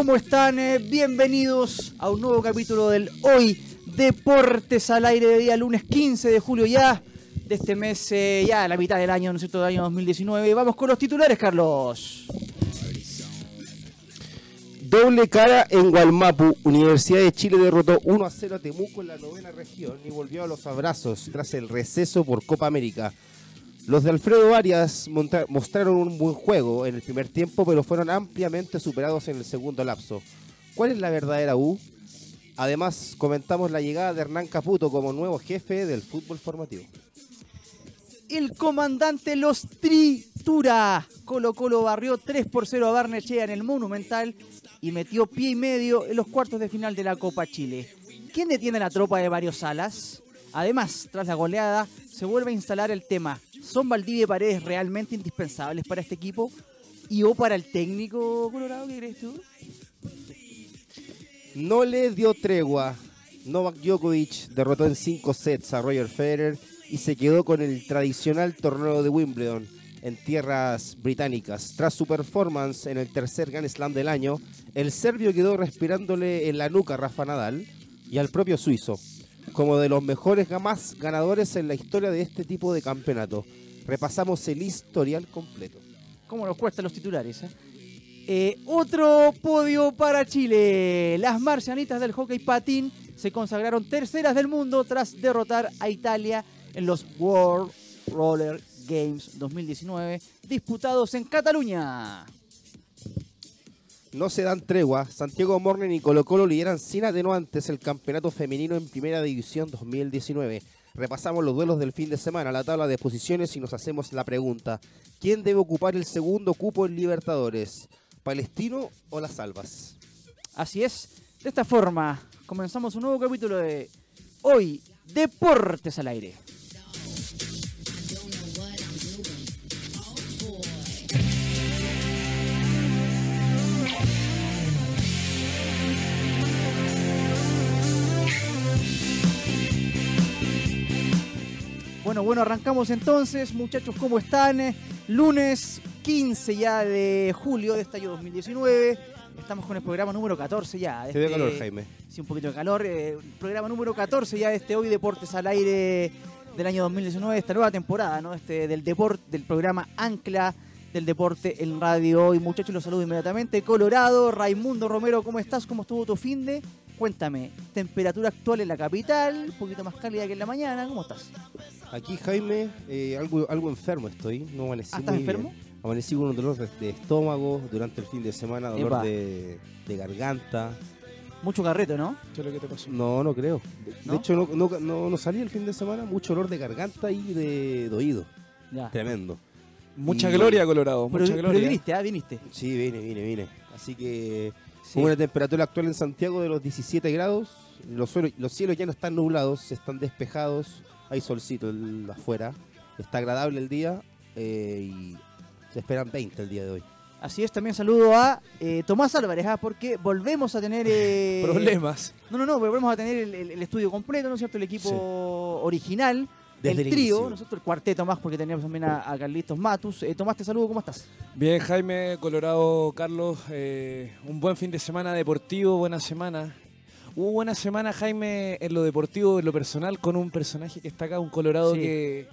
¿Cómo están? Eh, bienvenidos a un nuevo capítulo del Hoy Deportes al aire de día lunes 15 de julio ya de este mes, eh, ya la mitad del año, ¿no es cierto?, del año 2019. Vamos con los titulares, Carlos. Doble cara en Gualmapu. Universidad de Chile derrotó 1 a 0 a Temuco en la novena región y volvió a los abrazos tras el receso por Copa América. Los de Alfredo Arias mostraron un buen juego en el primer tiempo, pero fueron ampliamente superados en el segundo lapso. ¿Cuál es la verdadera U? Además, comentamos la llegada de Hernán Caputo como nuevo jefe del fútbol formativo. El comandante los tritura. Colo Colo barrió 3 por 0 a Barnechea en el Monumental y metió pie y medio en los cuartos de final de la Copa Chile. ¿Quién detiene la tropa de varios salas? Además, tras la goleada, se vuelve a instalar el tema ¿Son Valdivia y Paredes realmente indispensables para este equipo? ¿Y o para el técnico Colorado? ¿Qué crees tú? No le dio tregua. Novak Djokovic derrotó en 5 sets a Roger Federer y se quedó con el tradicional torneo de Wimbledon en tierras británicas. Tras su performance en el tercer Grand Slam del año, el serbio quedó respirándole en la nuca a Rafa Nadal y al propio suizo, como de los mejores más ganadores en la historia de este tipo de campeonato. Repasamos el historial completo. ¿Cómo nos cuestan los titulares? Eh? Eh, otro podio para Chile. Las marcianitas del hockey patín se consagraron terceras del mundo tras derrotar a Italia en los World Roller Games 2019 disputados en Cataluña. No se dan tregua. Santiago Morning y Colo Colo lideran sin atenuantes el campeonato femenino en Primera División 2019. Repasamos los duelos del fin de semana, la tabla de posiciones y nos hacemos la pregunta. ¿Quién debe ocupar el segundo cupo en Libertadores? ¿Palestino o las Albas? Así es. De esta forma comenzamos un nuevo capítulo de Hoy Deportes al Aire. Bueno, bueno, arrancamos entonces, muchachos, ¿cómo están? Lunes 15 ya de julio de este año 2019. Estamos con el programa número 14 ya. Este, calor, Jaime. Sí, un poquito de calor. Eh, programa número 14 ya de este Hoy Deportes al Aire del año 2019, esta nueva temporada, ¿no? Este, del deporte, del programa Ancla del deporte en radio. Hoy, muchachos, los saludo inmediatamente. Colorado, Raimundo Romero, ¿cómo estás? ¿Cómo estuvo tu fin de? Cuéntame, temperatura actual en la capital, un poquito más cálida que en la mañana, ¿cómo estás? Aquí, Jaime, eh, algo, algo enfermo estoy, no amanecí ¿Ah, ¿Estás enfermo? Amanecí con un dolor de, estómago durante el fin de semana, dolor de, garganta. Mucho carreto, ¿no? ¿Qué es lo que te pasó? No, no creo. De, hecho, no, no, no, salí el fin de semana, mucho dolor de garganta y de, oído. Tremendo. Mucha gloria, Colorado. mucha gloria. Pero viniste, ¿ah? Viniste. Sí, vine, vine, vine. Así que una temperatura actual en Santiago de los 17 grados. Los, los cielos ya no están nublados, están despejados. Hay solcito afuera. Está agradable el día eh, y se esperan 20 el día de hoy. Así es, también saludo a eh, Tomás Álvarez, ¿ah? porque volvemos a tener... Eh, Problemas. No, no, no, volvemos a tener el, estudio completo, ¿no es cierto? El equipo original del el trío, nosotros el cuarteto más, porque teníamos también a, Carlitos Matus. Eh, Tomás, te saludo, ¿cómo estás? Bien, Jaime, Colorado, Carlos, eh, un buen fin de semana deportivo, buena semana. Hubo buena semana, Jaime, en lo deportivo, en lo personal, con un personaje que está acá, un Colorado que...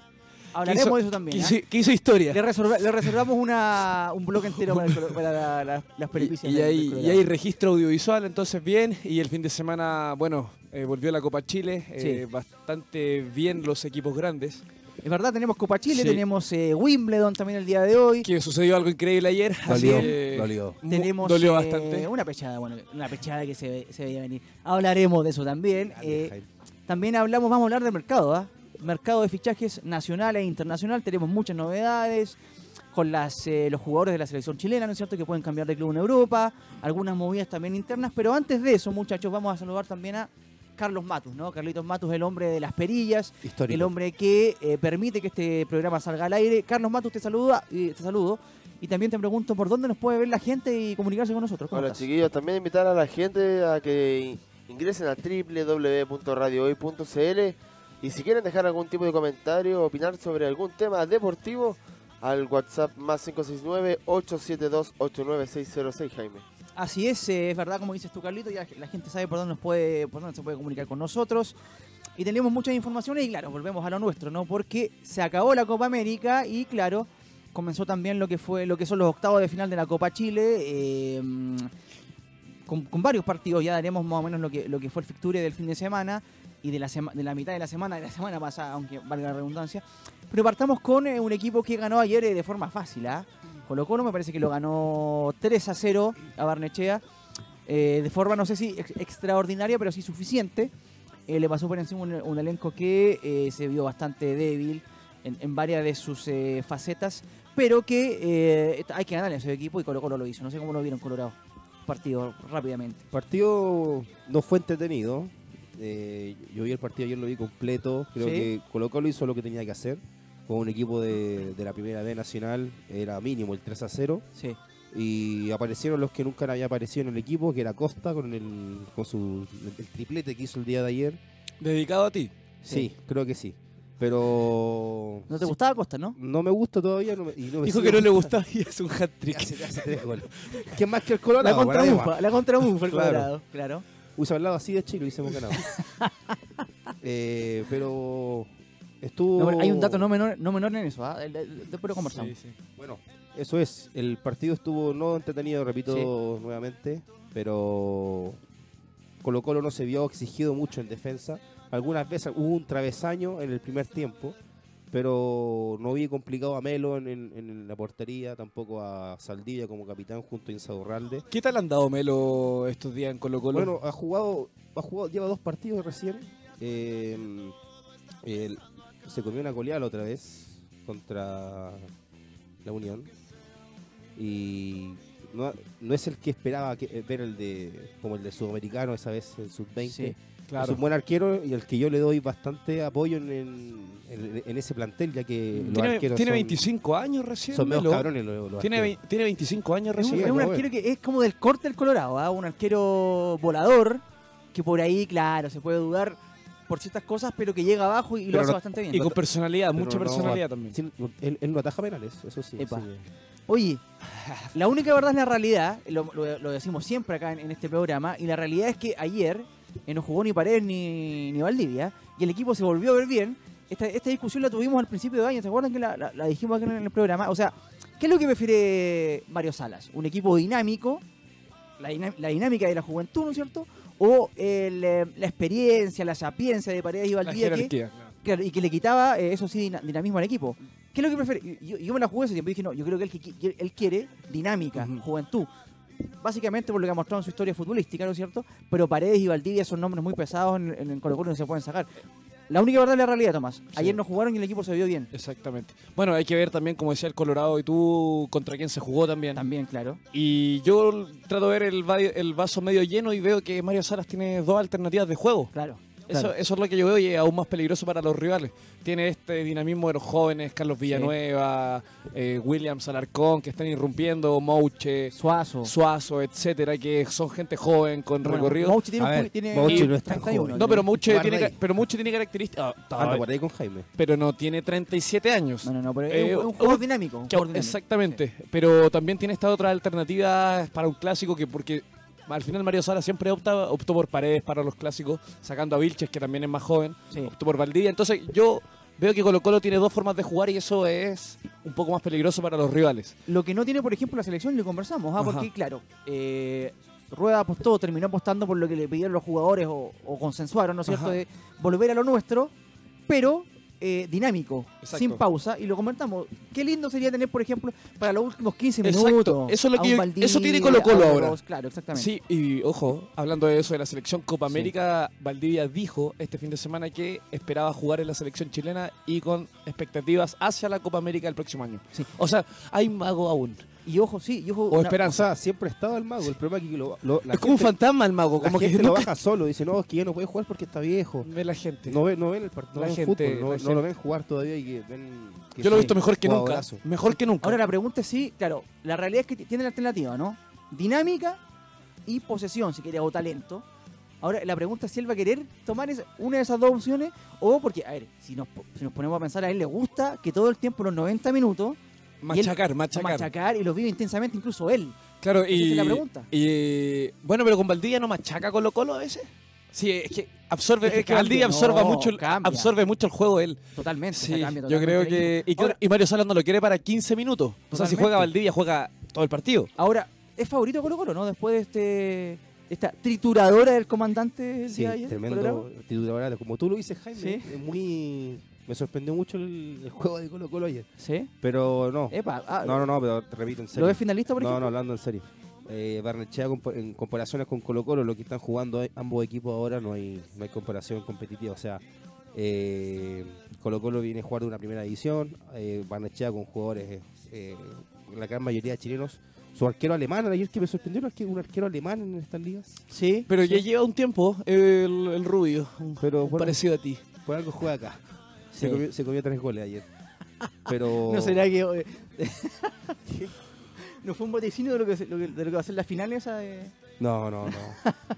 Hablaremos de eso también. ¿eh? Que hizo, historia. Le, reservamos una, un blog entero para, las peripicias. Y, hay, registro audiovisual, entonces bien. Y el fin de semana, bueno, eh, volvió la Copa Chile. Eh, bastante bien los equipos grandes. Es verdad, tenemos Copa Chile, tenemos eh, Wimbledon también el día de hoy. Que sucedió algo increíble ayer. Dolió, dolió. Tenemos dolió bastante. una pechada, bueno, una pechada que se, se veía venir. Hablaremos de eso también. también hablamos, vamos a hablar del mercado, ¿ah? Mercado de fichajes nacional e internacional. Tenemos muchas novedades con las, eh, los jugadores de la selección chilena, ¿no es cierto?, que pueden cambiar de club en Europa, algunas movidas también internas, pero antes de eso, muchachos, vamos a saludar también a Carlos Matus, ¿no? Carlitos Matus, el hombre de las perillas, el hombre que eh, permite que este programa salga al aire. Carlos Matus, te saluda, y te saludo. Y también te pregunto por dónde nos puede ver la gente y comunicarse con nosotros. Hola chiquillos, también invitar a la gente a que ingresen a www.radiohoy.cl y si quieren dejar algún tipo de comentario, opinar sobre algún tema deportivo, al WhatsApp más 569-872-89606, Jaime. Así es, eh, es verdad, como dices tú, Carlito, ya la gente sabe por dónde, nos puede, por dónde se puede comunicar con nosotros. Y tenemos muchas informaciones y claro, volvemos a lo nuestro, ¿no? Porque se acabó la Copa América y claro, comenzó también lo que fue lo que son los octavos de final de la Copa Chile. eh, con, con varios partidos, ya daremos más o menos lo que, lo que fue el fixture del fin de semana y de la, de la mitad de la semana, de la semana pasada, aunque valga la redundancia. Pero partamos con eh, un equipo que ganó ayer eh, de forma fácil, ¿ah? Colo Colo me parece que lo ganó 3 a 0 a Barnechea. eh, de forma, no sé si ex- extraordinaria, pero sí suficiente. Le pasó por encima un, elenco que se vio bastante débil en, en varias de sus facetas, pero que hay que ganarle a ese equipo y Colo Colo lo hizo. No sé cómo lo vieron Colorado. Partido rápidamente. Partido no fue entretenido. Eh, yo vi el partido ayer, lo vi completo. Creo Sí. que Colo Colo hizo lo que tenía que hacer. Con un equipo de, de la primera B nacional era mínimo el 3 a 0. Sí. Y aparecieron los que nunca había aparecido en el equipo, que era Costa con el, con su, el triplete que hizo el día de ayer. Dedicado a ti. Sí, creo que sí. Pero ¿No te gustaba Costa, no? no me gusta todavía. no me- y no me Dijo que no le gustaba y es un hat-trick. Hace, hace tres goles. ¿Qué más que el La Colorado? más? contramufa, la el Claro. Colorado, claro. Hubiese hablado así de Chile, hubiésemos ganado. Eh, pero estuvo. No, pero hay un dato no menor, no menor en eso, ¿ah? El- el- Después lo conversamos. Sí, sí. Bueno, eso es. El partido estuvo no entretenido, repito nuevamente, pero Colo Colo no se vio exigido mucho en defensa. Algunas veces hubo un travesaño en el primer tiempo, pero no vi complicado a Melo en, en- en la portería, tampoco a Saldivia como capitán junto a Insaurralde. ¿Qué tal han dado Melo estos días en Colo Colo? Bueno, ha jugado, ha jugado, lleva dos partidos recién. Eh, el- se comió una goleada la otra vez contra la Unión. Y no, no es el que esperaba que- ver el de como el de sudamericano esa vez, el sub-20. Sí. Es claro. un buen arquero y al que yo le doy bastante apoyo en, en- en- en ese plantel, ya que los Tiene, arqueros tiene son, 25 años recién. son Melo. cabrones los, los Tiene, arqueros. tiene 25 años Es un, recién. es un arquero que es como del corte del Colorado, ¿ah? un arquero volador, que por ahí, claro, se puede dudar por ciertas cosas, pero que llega abajo y lo hace no- bastante bien. Y con personalidad, Pero mucha no- personalidad también. Sí, él, él no ataja penales, eso sí. Epa. sí. Oye, la única verdad es la realidad, lo, lo- lo decimos siempre acá en, en este programa, y la realidad es que ayer eh, no jugó ni Paredes ni, ni Valdivia, y el equipo se volvió a ver bien. Esta, esta discusión la tuvimos al principio de año, ¿se acuerdan que la, la- la dijimos acá en el programa? O sea, ¿qué es lo que prefiere Mario Salas? ¿Un equipo dinámico? La, la dinámica de la juventud, ¿no es cierto? ¿O el, eh, la experiencia, la sapiencia de Paredes y La Valdivia? que- jerarquía. claro. Claro, y que le quitaba, eh, eso sí, dina- dinamismo al equipo. ¿Qué es lo que prefiere? Yo, yo me la jugué ese tiempo y dije, no, yo creo que él, él quiere dinámica, Ujú. juventud. Básicamente por lo que ha mostrado en su historia futbolística, ¿no es cierto? Pero Paredes y Valdivia son nombres muy pesados en, en el Colo no se pueden sacar. La única verdad es la realidad, Tomás. Ayer no jugaron y el equipo se vio bien. Exactamente. Bueno, hay que ver también, como decía el Colorado y tú, contra quién se jugó también. También, claro. Y yo trato de ver el, el vaso medio lleno y veo que Mario Salas tiene dos alternativas de juego. Claro. Eso, claro. eso es lo que yo veo y es aún más peligroso para los rivales. Tiene este dinamismo de los jóvenes, Carlos Villanueva, eh, Williams Alarcón, que están irrumpiendo, Mouche, Suazo. Suazo, etcétera, que son gente joven con Bueno, recorrido. Mouchi tiene, un ver, tiene Mouchi y- no es tan 31, joven. no, pero Mouche tiene, pero Mouche tiene características. ah, por ahí con Jaime. pero no tiene 37 años. No, no, no, pero Eh, es un, es un dinámico. juego dinámico. exactamente, pero también tiene esta otra alternativa para un clásico que porque al final Mario Sala siempre opta, optó por Paredes para los clásicos, sacando a Vilches que también es más joven, Sí. optó por Valdivia, entonces yo veo que Colo Colo tiene dos formas de jugar y eso es un poco más peligroso para los rivales. Lo que no tiene, por ejemplo, la selección, lo conversamos, ¿ah? Ajá. porque claro, eh, Rueda apostó, terminó apostando por lo que le pidieron los jugadores o, o consensuaron, ¿no es cierto?, de volver a lo nuestro, pero eh, dinámico, Exacto. sin pausa, y lo comentamos. Qué lindo sería tener, por ejemplo, para los últimos 15 Exacto. minutos. Eso es lo que yo- Valdivia, eso tiene Colo-Colo a un ahora. Claro, exactamente. Sí, y ojo, hablando de eso de la selección Copa Sí. América, Valdivia dijo este fin de semana que esperaba jugar en la selección chilena y con expectativas hacia la Copa América el próximo año. Sí. O sea, hay mago aún. Y ojo, sí, y ojo, O una- O esperanza. sea, siempre ha estado el mago. El problema es que lo, lo- la es como un fantasma el mago, la como que gente lo nunca baja solo. Dice, no, es que ya no puede jugar porque está viejo. ve la gente. No ven, no ven el partido, La no ven gente, fútbol, no, la no gente. lo ven jugar todavía y que ven que Yo lo he visto mejor que nunca. Mejor que nunca. Ahora la pregunta es sí, claro, la realidad es que tiene la alternativa, ¿no? Dinámica y posesión, si quiere, o talento. Ahora la pregunta es si él va a querer tomar esa- una de esas dos opciones o porque, a ver, si nos, si nos ponemos a pensar, a él le gusta que todo el tiempo, los 90 minutos, machacar, y él- machacar. machacar y lo vive intensamente incluso él. Claro, y, es la pregunta. y bueno, pero con Valdivia no machaca Colo Colo a veces. Sí, es que absorbe, Es que es que Valdivia absorba no, mucho, el- absorbe mucho el juego él. Totalmente. Sí, se cambia yo totalmente creo el que y, que- Ahora, y Mario Salas no lo quiere para 15 minutos. O sea, si juega Valdivia juega todo el partido. ahora, es favorito Colo Colo, ¿no? Después de este esta trituradora del comandante el Sí, día de ayer, tremendo Colorado. Como tú lo dices, Jaime, Sí. es muy... Me sorprendió mucho el, el juego de Colo Colo ayer. Sí. Pero no. Epa, ah, No, no, no, pero te repito en serio. ¿Lo ves finalista, por No, ejemplo? no, hablando en serio. Eh, Barnechea en comparaciones con Colo Colo, lo que están jugando eh, ambos equipos ahora no hay, no hay comparación competitiva. O sea, eh, Colo Colo viene a jugar de una primera división, eh, Barnechea con jugadores, eh, la gran mayoría chilenos. Su arquero alemán, ayer que me sorprendió, un arquero, un arquero alemán en estas ligas. Sí. Pero sí. ya lleva un tiempo el, el rubio, un- Pero bueno, parecido a ti. por algo juega acá. Se, comió, se comió tres goles ayer. Pero... ¿No será que... eh, ¿No fue un vaticinio de lo, que, de lo que va a ser la final esa de... No, no, no.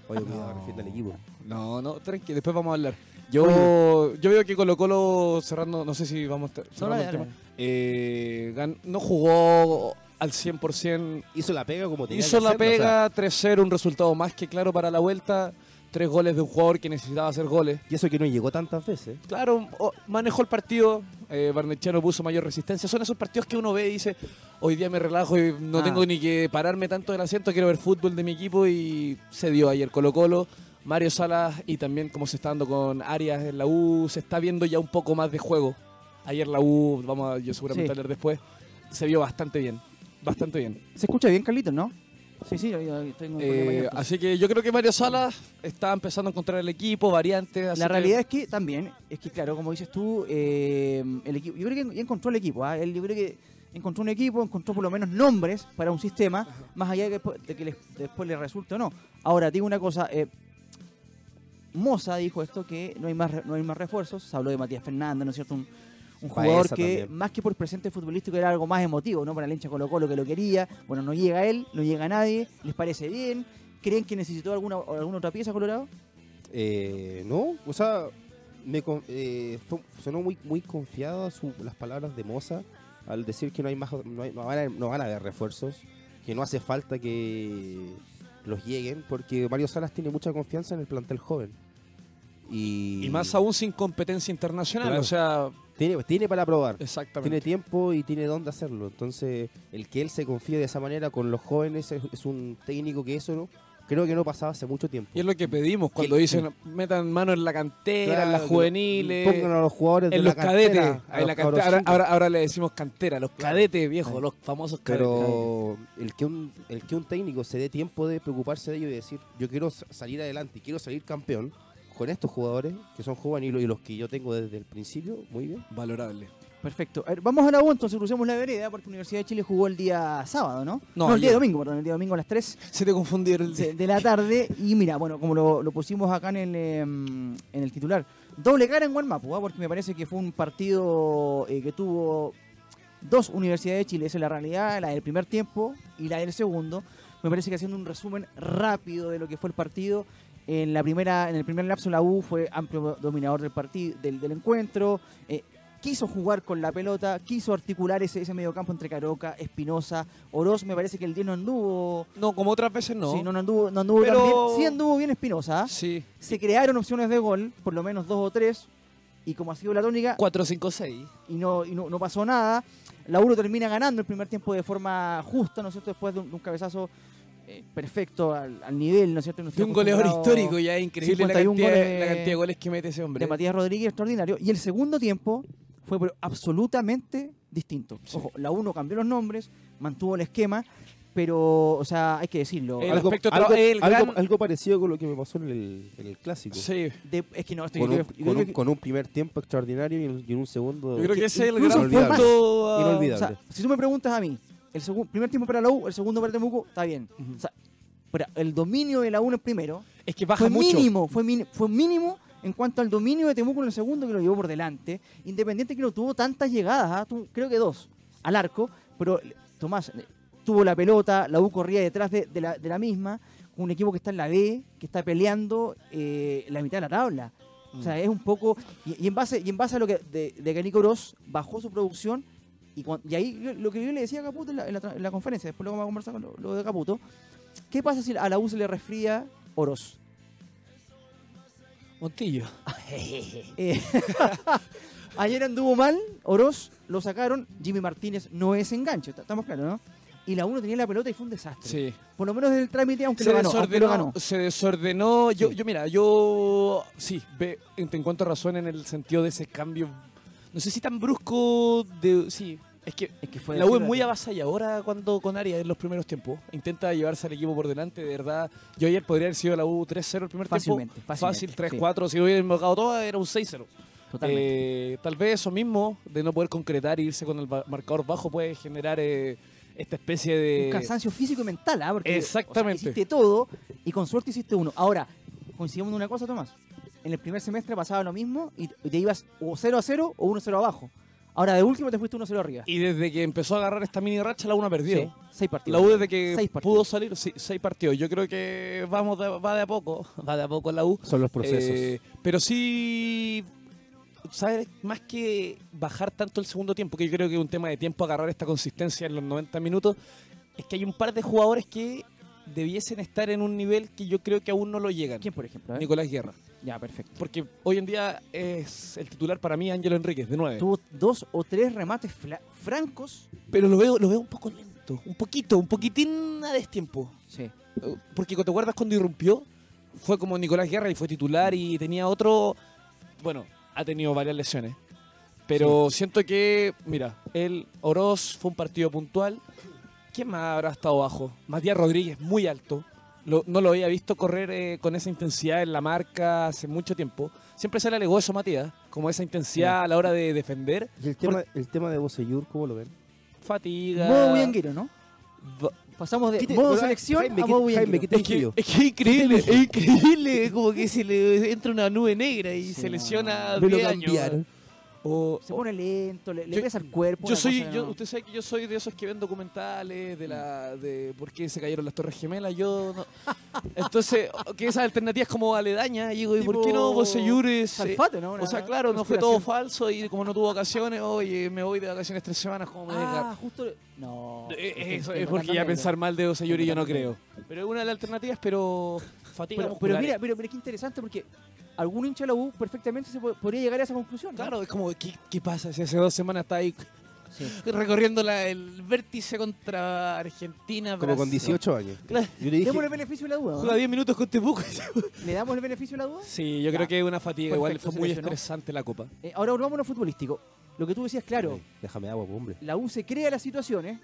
Oye, cuidado, No. al equipo. No, no, tranqui, después vamos a hablar. Yo, yo veo que Colo Colo cerrando, no sé si vamos a estar No, cerrando el tema. Eh, gan- no jugó al 100%, Hizo la pega como tenía hizo que la hacerlo, o sea, pega, 3-0, un resultado más que claro para la vuelta, tres goles de un jugador que necesitaba hacer goles. y eso que no llegó tantas veces. Claro, manejó el partido, eh, Barnechano puso mayor resistencia. Son esos partidos que uno ve y dice, hoy día me relajo y no Ah. tengo ni que pararme tanto del asiento, quiero ver fútbol de mi equipo y se dio ayer Colo Colo. Mario Salas y también como se está dando con Arias en la U, se está viendo ya un poco más de juego. Ayer la U, vamos a yo seguramente Sí. a hablar después, se vio bastante bien, bastante bien. Se escucha bien, Carlitos, ¿no? Sí, sí, yo tengo Eh, ahí. así que yo creo que Mario Salas está empezando a encontrar el equipo, variantes. La que- realidad es que también, es que claro, como dices tú, eh, el equipo, yo creo que ya encontró el equipo, ¿ah? Él, yo creo que encontró un equipo, encontró por lo menos nombres para un sistema, más allá de que, después- de que les- después le resulte o no. Ahora, digo una cosa, eh, Moza dijo esto, que no hay más no hay más refuerzos, se habló de Matías Fernández, ¿no es cierto? Un, un Baeza jugador que también. más que por presente futbolístico era algo más emotivo, ¿no? Para el hincha Colo Colo que lo quería, bueno, no llega él, no llega nadie, les parece bien, ¿creen que necesitó alguna, alguna otra pieza Colorado? Eh, no, o sea, me eh, sonó muy, muy confiado su- las palabras de Moza al decir que no hay más, no, hay- no van a, no van a haber refuerzos, que no hace falta que los lleguen, porque Mario Salas tiene mucha confianza en el plantel joven. Y, Y más aún sin competencia internacional, Claro. o sea, tiene, tiene para probar. exactamente. Tiene tiempo y tiene dónde hacerlo. Entonces, el que él se confíe de esa manera con los jóvenes es, es un técnico que eso no creo que no pasaba hace mucho tiempo. Y es lo que pedimos cuando Que- dicen metan mano en la cantera, en las juveniles, Pongan a los jugadores de en la los cadetes. cantera, la cantera. Ahora, ahora, ahora le decimos cantera, los cadetes, viejo, Sí. los famosos cadetes. Pero el que, un, el que un técnico se dé tiempo de preocuparse de ello y decir, yo quiero salir adelante y quiero salir campeón con estos jugadores que son juveniles y los que yo tengo desde el principio, muy bien. Valorable. Perfecto. A ver, vamos a la U, entonces crucemos la vereda, porque Universidad de Chile jugó el día sábado, ¿no? No, el día domingo, perdón, el día domingo a las 3 Se te confundieron el de, de la tarde. Y mira, bueno, como lo, lo pusimos acá en el, em, en el titular, doble cara en Guanmapu, ¿ah? porque me parece que fue un partido eh, que tuvo dos Universidades de Chile, esa es la realidad, la del primer tiempo y la del segundo. Me parece que haciendo un resumen rápido de lo que fue el partido, en la primera, en el primer lapso la U fue amplio dominador del partido, del, del encuentro. eh, quiso jugar con la pelota, quiso articular ese, ese mediocampo entre Caroca, Espinosa, Oroz. Me parece que el día no anduvo. No, como otras veces no. Sí, no, no anduvo, no anduvo Pero- tan bien. Sí anduvo bien Espinosa. ¿ah? Sí. Se crearon opciones de gol, por lo menos dos o tres. Y como ha sido la tónica, 4, 5, 6. y no, y no, no pasó nada. La Uro termina ganando el primer tiempo de forma justa, ¿no es cierto? Después de un, de un cabezazo eh, perfecto al, al nivel, ¿no es cierto? No un goleador histórico, ya increíble la 51 cantidad, goles la cantidad de goles que mete ese hombre. de Matías Rodríguez extraordinario. Y el segundo tiempo fue pero absolutamente distinto. Sí. Ojo, la 1 cambió los nombres, mantuvo el esquema, pero, o sea, hay que decirlo. El algo, aspecto tra- algo- el algo- gran- algo parecido con lo que me pasó en el, en el clásico. Sí. De- es que no, estoy, Con un, con un- que- con un primer tiempo extraordinario y en, y en un segundo Yo creo que ese es el gran punto. a- inolvidable. O sea, si tú me preguntas a mí, el primer tiempo para la U, el segundo para Temuco, está bien. O sea, pero el dominio de la U en el primero Es que baja fue mucho. mínimo, fue, fue mínimo en cuanto al dominio de Temuco en el segundo que lo llevó por delante. Independiente que no tuvo tantas llegadas, ¿ah? Tuvo- creo que dos al arco, pero Tomás eh, tuvo la pelota, la U corría detrás de, de la, de la misma, un equipo que está en la B, que está peleando eh, la mitad de la tabla. O sea, es un poco. Y, y en base y en base a lo que de, de que Nico bajó su producción Y, cuan- y ahí lo- lo que yo le decía a Caputo en la, en la tra- en la conferencia, después lo vamos a conversar con lo, lo de Caputo, ¿qué pasa si a la U se le resfría Oroz? Montillo. Eh, ayer anduvo mal, Oroz lo sacaron, Jimmy Martínez no es enganche, estamos claros, ¿no? Y la U no tenía la pelota y fue un desastre. Sí. Por lo menos el trámite, aunque se lo ganó. aunque lo desordenó, ganó. se desordenó. Yo, Sí. yo mira, yo sí, ve, te encuentro razón en el sentido de ese cambio. No sé si tan brusco de. Sí, es que Es que fue la U es muy avasalladora cuando con Arias en los primeros tiempos. Intenta llevarse al equipo por delante, de verdad. Yo ayer podría haber sido la U 3-0 el primer Fácilmente, tiempo. fácilmente, Fácil, 3-4. Si hubieran marcado todo, era un 6-0. Totalmente. Eh, tal vez eso mismo, de no poder concretar e irse con el marcador bajo, puede generar eh, esta especie de. un cansancio físico y mental, ¿ah? Porque, Exactamente. o sea, hiciste todo y con suerte hiciste uno. Ahora, coincidimos en una cosa, Tomás. En el primer semestre pasaba lo mismo y te ibas o 0 a 0 o 1 a 0 abajo. Ahora, de último te fuiste 1 a 0 arriba. Y desde que empezó a agarrar esta mini racha, la U ha perdido. Sí, seis La partidos. U desde que pudo salir, sí, seis partidos. Yo creo que vamos de- va de a poco, va de a poco la U. Son los procesos. Eh, pero sí, ¿sabes? Más que bajar tanto el segundo tiempo, que yo creo que es un tema de tiempo agarrar esta consistencia en los 90 minutos, es que hay un par de jugadores que debiesen estar en un nivel que yo creo que aún no lo llegan. ¿Quién, por ejemplo? eh? Nicolás Guerra. Ya, perfecto. Porque hoy en día es el titular para mí Ángelo Enríquez, de 9. Tuvo dos o tres remates fla- francos. Pero lo veo, lo veo un poco lento, un poquito, un poquitín a destiempo. Sí. Porque ¿te acuerdas cuando irrumpió? Fue como Nicolás Guerra y fue titular y tenía otro. Bueno, ha tenido varias lesiones. Pero siento que, mira, el Oroz fue un partido puntual. ¿Quién más habrá estado bajo? Matías Rodríguez, muy alto. Lo- no lo había visto correr eh, con esa intensidad en la marca hace mucho tiempo. Siempre se le alegó eso a Matías, como esa intensidad a la hora de defender. ¿Y el tema, el tema de Bocellur, cómo lo ven? Fatiga. Modo bullanguero, ¿no? Va- Pasamos de ¿Qué te- modo selección Jaime, a ¿qué- modo Jaime, bullanguero. ¿qué te Es que, es que es increíble, es increíble, como que se le entra una nube negra y Sí, se no, lesiona lo 10 años. O- Se pone lento, le, le pesa el cuerpo. yo soy, yo, ¿no? usted sabe que yo soy de esos que ven documentales de la, de por qué se cayeron las Torres Gemelas. Yo no. Entonces, que esas alternativas como aledañas, y digo, ¿y por qué no Tipo Bocellur es, eh, Salfate, ¿no? Una O sea, claro, no fue todo falso y como no tuvo vacaciones, oye, me voy de vacaciones tres semanas, ¿cómo me deja? Ah, justo. No. Eh, estoy- Eso estoy es porque ya pensar mal de y yo no creo. Pero es una de las alternativas, pero fatiga Pero, pero mira, pero, pero qué interesante porque algún hincha de la U perfectamente se po- podría llegar a esa conclusión. ¿no? Claro, es como, ¿qué, qué pasa si hace dos semanas está ahí Sí. recorriendo la- el vértice contra Argentina? Como con Brasil? 18 años. Claro, Yo le dije, Démosle el beneficio de la duda. ¿no? juega 10 minutos con Temuco. ¿Le damos el beneficio de la duda? Sí, yo Ya. creo que es una fatiga. Igual Perfecto, fue muy estresante la copa. Eh, ahora volvamos a lo futbolístico. Lo que tú decías, claro, "Ey, déjame agua, hombre. la U se crea las situaciones,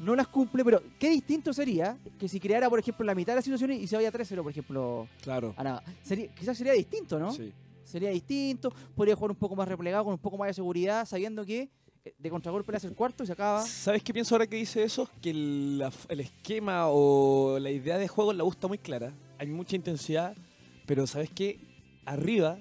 no las cumple, pero qué distinto sería que si creara, por ejemplo, la mitad de las situaciones y se vaya 3-0, por ejemplo, Claro. a nada. Sería, quizás sería distinto, ¿no? Sí. Sería distinto, podría jugar un poco más replegado, con un poco más de seguridad, sabiendo que eh, de contragolpe le hace el cuarto y se acaba. ¿Sabes qué pienso ahora que dice eso? Que el, la- el esquema o la idea de juego la está muy clara. Hay mucha intensidad, pero ¿sabes qué? Arriba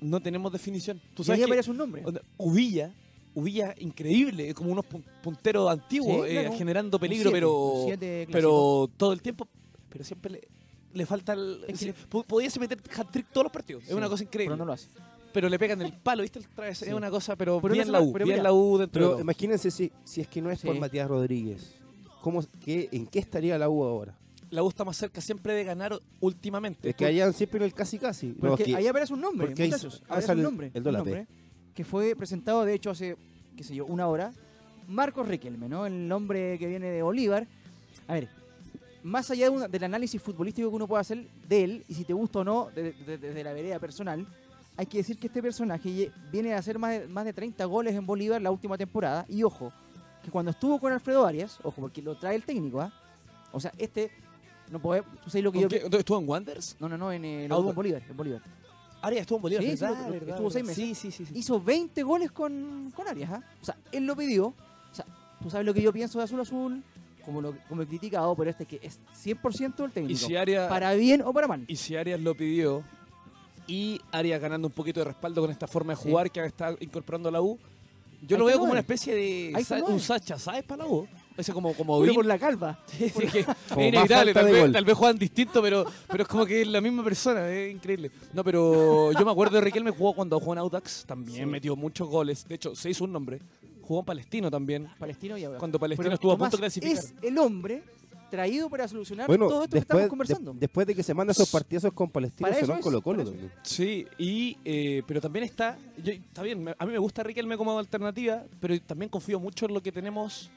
no tenemos definición. Tú Y sabes ahí que aparece un nombre. Ubilla, Ubilla increíble, como unos pun- punteros antiguos, Sí, eh, generando peligro, siete, pero siete pero todo el tiempo, pero siempre le, le falta el... Es que sí, le- po- Pudiese meter hat-trick todos los partidos, es una cosa increíble. Pero no lo hace. Pero le pegan el palo, ¿viste? El traves, Sí. Es una cosa, pero, Pero bien no la U, pero bien mira, la U dentro de Pero todo. imagínense si, si es que no es por. Matías Rodríguez. ¿Cómo, qué, ¿En qué estaría la U ahora? La U está más cerca siempre de ganar últimamente. Es que hayan siempre en el casi casi. No, Porque es que- ahí aparece un nombre, porque ahí muchachos. Aparece un el- nombre, el un Dólate. nombre que fue presentado, de hecho, hace, qué sé yo, una hora. Marcos Riquelme, ¿no? El nombre que viene de Bolívar. A ver, más allá de una- del análisis futbolístico que uno puede hacer de él, y si te gusta o no, de- de- desde la vereda personal, hay que decir que este personaje viene a hacer más de, más de 30 goles en Bolívar la última temporada. Y ojo, que cuando estuvo con Alfredo Arias, ojo, porque lo trae el técnico, ¿ah? O sea, este, no puede, tú sabes lo que ¿Con yo... qué? ¿Estuvo en Wanderers? No, no, no, en, Ah, Bolívar, en Bolívar. Arias estuvo en Bolívar, Sí, sí, ¿verdad? lo- ¿verdad? estuvo seis meses. Sí, sí, sí. sí. hizo 20 goles con, con Arias. ¿ah? O sea, él lo pidió. O sea, tú sabes lo que yo pienso de Azul Azul, como lo como he criticado, pero este que es 100% el Y técnico. si, Arias, para bien o para mal. y si Arias lo pidió y Arias ganando un poquito de respaldo con esta forma de Sí. jugar que está incorporando la U, yo Ahí lo veo como una especie de sa- un Sacha, ¿sabes? Para la U. Ese como, como Pero por la calva. Sí, sí, que es inevitable, tal vez, tal vez juegan distinto, pero, pero es como que es la misma persona, es increíble. No, pero yo me acuerdo de Riquelme jugó cuando jugó en Audax, también Sí. metió muchos goles, de hecho se hizo un nombre jugó en Palestino también. Palestino y Audax. Cuando Palestino Pero estuvo a Tomás punto de clasificar. Es el hombre traído para solucionar Bueno, todo esto que después, estamos conversando. de- después de que se mandan esos partidazos con Palestino, se van es, Colo Colo también. Sí, y, eh, pero también está, yo- está bien, a mí me gusta Riquelme como alternativa, pero también confío mucho en lo que tenemos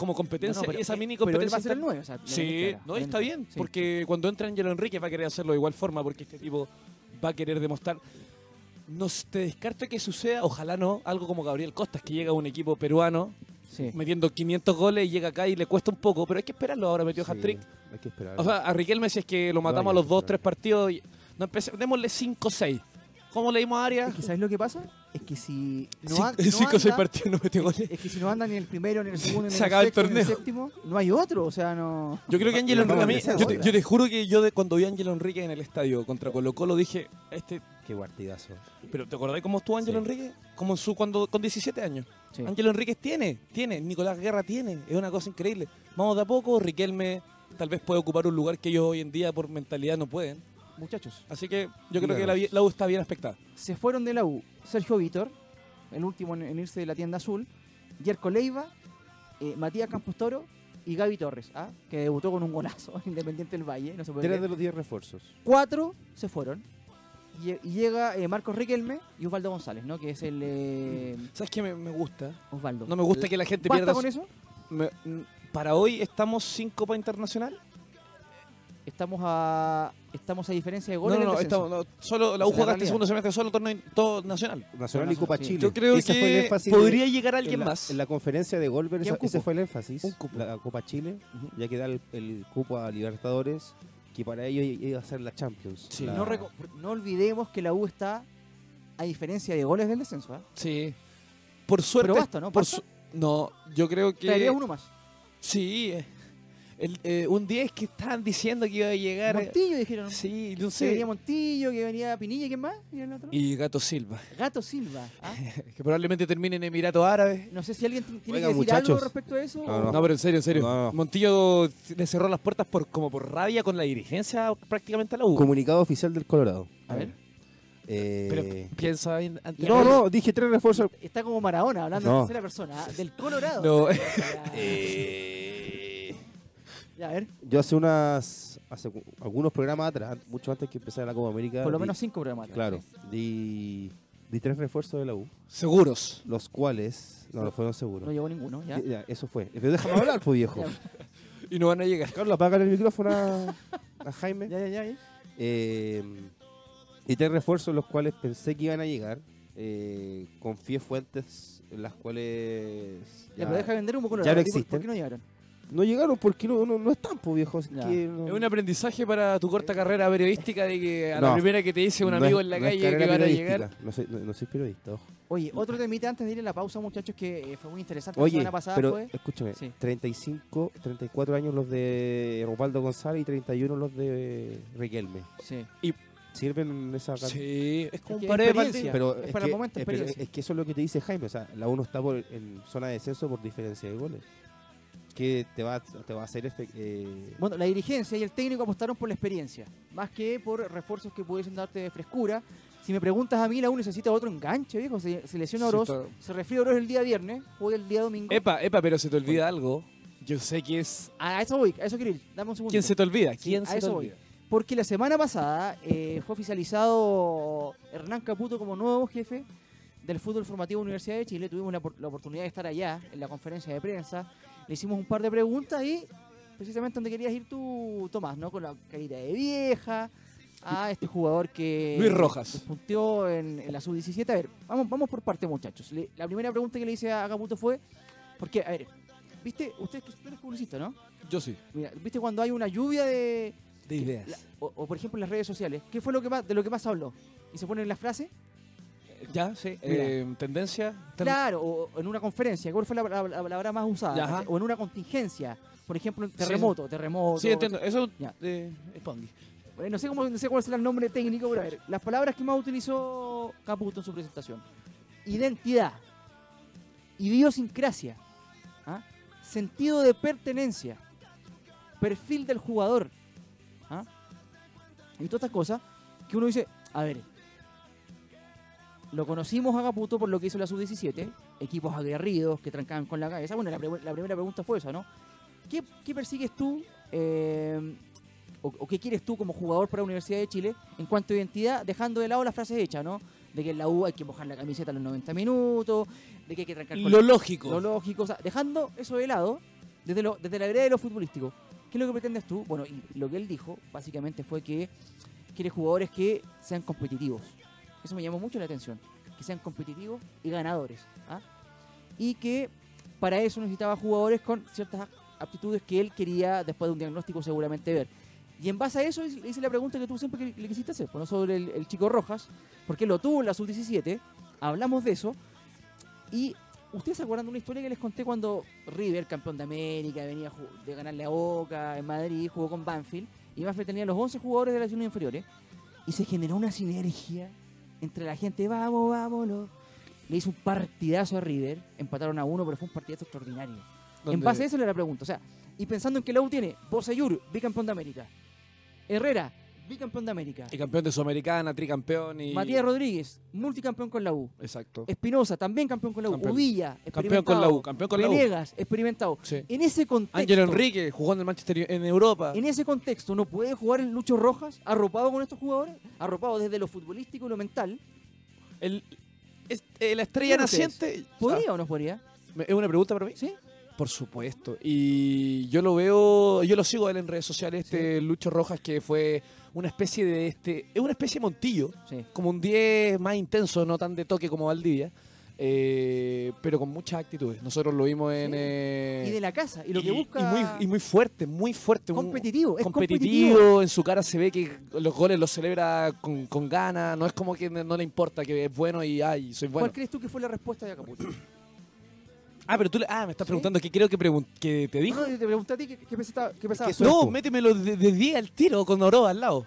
como competencia No, no, pero- y esa eh, mini pero él competencia. va a ser el interna. 9. O sea, Sí, clara, no, está bien, sí. porque cuando entra Angelo Enrique va a querer hacerlo de igual forma, porque este tipo va a querer demostrar. No te descarto que suceda, ojalá no, algo como Gabriel Costas, que llega a un equipo peruano Sí. metiendo 500 goles y llega acá y le cuesta un poco, pero hay que esperarlo ahora, metió Sí, hat-trick. hay que esperar. O sea, a Riquelme si es que lo matamos a los que dos, esperar. tres partidos, y- no empecé, démosle 5-6. ¿Cómo le dimos a Arias? Es que ¿Sabes lo que pasa? Es que si no, Cinco- an- en no 5 o 6 anda- partidos no metió goles. Es que si no anda ni el primero, ni en el segundo, ni Se el sexto, ni el séptimo, no hay otro. O sea, no. Yo creo que Ángelo Vamos Enrique, a mí- yo, te, ahora. yo te juro que yo de, cuando vi a Ángelo Enrique en el estadio contra Colo Colo dije, este, Qué partidazo. pero ¿te acordás cómo estuvo Ángelo Sí. Enrique? Como en su cuando con 17 años. Sí. Ángelo Enríquez tiene, tiene, Nicolás Guerra tiene, es una cosa increíble. Vamos de a poco, Riquelme tal vez puede ocupar un lugar que ellos hoy en día por mentalidad no pueden. Muchachos, Así que yo creo que la, U está bien aspectada. se fueron de la U Sergio Vítor, el último en, en irse de la tienda azul, Yerko Leiva, eh, Matías Campos Toro y Gaby Torres, ¿ah? que debutó con un golazo en Independiente del Valle. No se puede Tres creer. de los 10 refuerzos. Cuatro se fueron. Y, y llega eh, Marcos Riquelme y Osvaldo González, ¿no? Que es el eh, ¿Sabes qué me, me gusta? Osvaldo. No me gusta que la gente ¿Basta pierda... con su- eso? me- para hoy estamos sin Copa Internacional. Estamos a estamos a diferencia de No, goles. no, no, estamos, no, solo la U realidad. segundo semestre, solo torneo todo nacional. Nacional y Copa sí. Chile. Yo creo Ese fue el que énfasis podría de- llegar en alguien la, más. En la conferencia de Goldberg, ¿Qué, un esa- ese fue el énfasis. Un cupo. La Copa Chile, ya que da el, el cupo a Libertadores, que para ellos iba a ser la Champions. Sí. La- No, olvidemos que la U está a diferencia de goles del descenso. ¿ah? Sí. Por suerte. Pero basta, ¿no? por ¿Basta? su- no, yo creo que. Traerías uno más. Sí. El, eh, un 10 que estaban diciendo que iba a llegar. eh, Montillo dijeron. Sí, no Que sé. venía Montillo, que venía Pinilla, ¿quién más? ¿Y el otro? Y Gato Silva. Gato Silva. ¿ah? Que probablemente termine en Emiratos Árabes. No sé si alguien tiene que decir algo respecto a eso. No, o- No, pero en serio, en serio. No, no. Montillo le cerró las puertas por como por rabia con la dirigencia prácticamente a la U. Comunicado oficial del Colorado. A ver. Eh, Pero piensa en- antes- no, no, dije tres refuerzos. Está como Maradona hablando No. en tercera persona. ¿ah? Del Colorado. No. Eh, ya, a ver, Yo hace unas. Hace algunos programas atrás, mucho antes que empezara la Copa América. por lo di- menos cinco programas. Claro, di, di tres refuerzos de la U, Seguros. los cuales. No, no fueron No seguros. llegó ninguno, ¿ya? Ya, eso fue. Pero déjame hablar, pues viejo. Ya. Y no van a llegar. Carlos, apaga el micrófono a, a Jaime. Ya, ya, ya, ya. Eh, y tres refuerzos los cuales pensé que iban a llegar. Eh, confié fuentes en las cuales Ya, pero deja vender un poco ya no ¿Por- existen. ¿Por qué no llegaron? No llegaron porque no, no, no están, pues viejo. Que no- Es un aprendizaje para tu corta carrera periodística de que a la No. primera que te dice un no amigo es- en la no es calle carrera que van a periodística. llegar. No soy, no, no soy periodista, ojo. Oye, otro temita antes de ir a la pausa, muchachos, que eh, fue muy interesante. la Oye, semana pasada pero fue. escúchame, Sí. 35, 34 años los de Osvaldo González y 31 los de Riquelme. Sí. ¿Sirven en esa cantidad? Sí, es como un pared de experiencia. Pero Es es, para que, el momento pero experiencia. es que eso es lo que te dice Jaime. O sea, la 1 está por- en zona de descenso por diferencia de goles. Que te va, te va a hacer efect- eh, Bueno, la dirigencia y el técnico apostaron por la experiencia, más que por refuerzos que pudiesen darte de frescura. Si me preguntas a mí, la U necesita otro enganche, viejo. Se, se lesiona Sí, Oroz, está- se refiere a Oroz el día viernes, hoy el día domingo. Epa, epa, pero se te olvida algo. Yo sé que es. A eso voy, a eso quiero ir. Dame un segundo. ¿Quién se te olvida? Sí, ¿Quién a se te eso voy. olvida? Porque la semana pasada eh, fue oficializado Hernán Caputo como nuevo jefe del fútbol formativo Universidad de Chile. Tuvimos la, por- la oportunidad de estar allá en la conferencia de prensa. Le hicimos un par de preguntas y precisamente donde querías ir tú, Tomás, ¿no? Con la carita de vieja. a este jugador que Luis Rojas. despunteó en, en la sub-17. A ver, vamos, vamos por parte, muchachos. Le- la primera pregunta que le hice a Caputo fue, porque, a ver, ¿viste? Usted tú eres publicista, ¿no? Yo sí. Mira, ¿viste cuando hay una lluvia de, De ideas. la- o, o, por ejemplo en las redes sociales, ¿qué fue lo que más, de lo que más habló? Y se ponen las frases, ¿Ya? Sí. Eh, tendencia. ten- claro, o, en una conferencia, ¿cuál fue la, la- la palabra más usada? O en una contingencia, por ejemplo, terremoto, terremoto. Sí, entiendo. Eso eh, es No sé, cómo, no sé cuál será el nombre técnico, pero a ver, las palabras que más utilizó Caputo en su presentación. Identidad, idiosincrasia, ¿ah? sentido de pertenencia, perfil del jugador. ¿ah? Y todas estas cosas que uno dice, a ver, Lo conocimos a Caputo por lo que hizo la sub-17, equipos aguerridos que trancaban con la cabeza. Bueno, la, pre- la primera pregunta fue esa, ¿no? ¿Qué, qué persigues tú eh, o, o qué quieres tú como jugador para la Universidad de Chile en cuanto a identidad, dejando de lado las frases hechas, ¿no? De que en la U hay que mojar la camiseta a los 90 minutos, de que hay que trancar con Lo lógico. lo lógico, o sea, dejando eso de lado, desde, lo, desde la vereda de lo futbolístico, ¿qué es lo que pretendes tú? Bueno, y lo que él dijo, básicamente, fue que quiere jugadores que sean competitivos. Eso me llamó mucho la atención, que sean competitivos y ganadores. ¿ah? Y que para eso necesitaba jugadores con ciertas aptitudes que él quería, después de un diagnóstico, seguramente ver. Y en base a eso hice la pregunta que tú siempre le quisiste hacer, pues, ¿no? sobre el, el chico Rojas, porque lo tuvo en la sub-17, hablamos de eso, y ustedes se acuerdan de una historia que les conté cuando River, campeón de América, venía de ganarle a Boca en Madrid, jugó con Banfield, y Banfield tenía los 11 jugadores de las divisiones inferiores, y se generó una sinergia entre la gente, vamos, vámonos. Le hizo un partidazo a River, empataron a uno, pero fue un partidazo extraordinario. En base a eso le la pregunta. O sea, y pensando en que la U tiene Boseyur, bicampeón de América. Herrera, bicampeón de América. Y campeón de Sudamericana, tricampeón y... Matías Rodríguez, multicampeón con la U. Exacto. Espinosa, también campeón con la U. Campeón. Uvilla, Campeón con la U, campeón con la U. Venegas, experimentado. Sí. En ese contexto, Ángel Enrique jugó en el Manchester en Europa. en ese contexto, ¿no puede jugar el Lucho Rojas arropado con estos jugadores? Arropado desde lo futbolístico y lo mental. El, eh, la estrella naciente... ¿Podría o no podría? Ah, ¿Es una pregunta para mí? ¿Sí? Por supuesto. Y yo lo veo, yo lo sigo a él en redes sociales, este Lucho Rojas, que fue una especie de este, es una especie de montillo, Sí. como un 10 más intenso, no tan de toque como Valdivia, eh, pero con muchas actitudes. Nosotros lo vimos en... Sí. eh, Y de la casa. Y lo que y- busca... y muy, y muy fuerte, muy fuerte. un- competitivo. Es competitivo, competitivo. en su cara se ve que los goles los celebra con, con ganas, no es como que no le importa que es bueno y ay, soy bueno. ¿Cuál crees tú que fue la respuesta de Acapulco? Ah, pero tú le, ah, me estás ¿Sí? preguntando qué creo que, pregun- que te dijo. No, yo te pregunté a ti qué, qué pensaba. Qué pensabas que tú. No, métemelo de, de día al tiro con Oro al lado.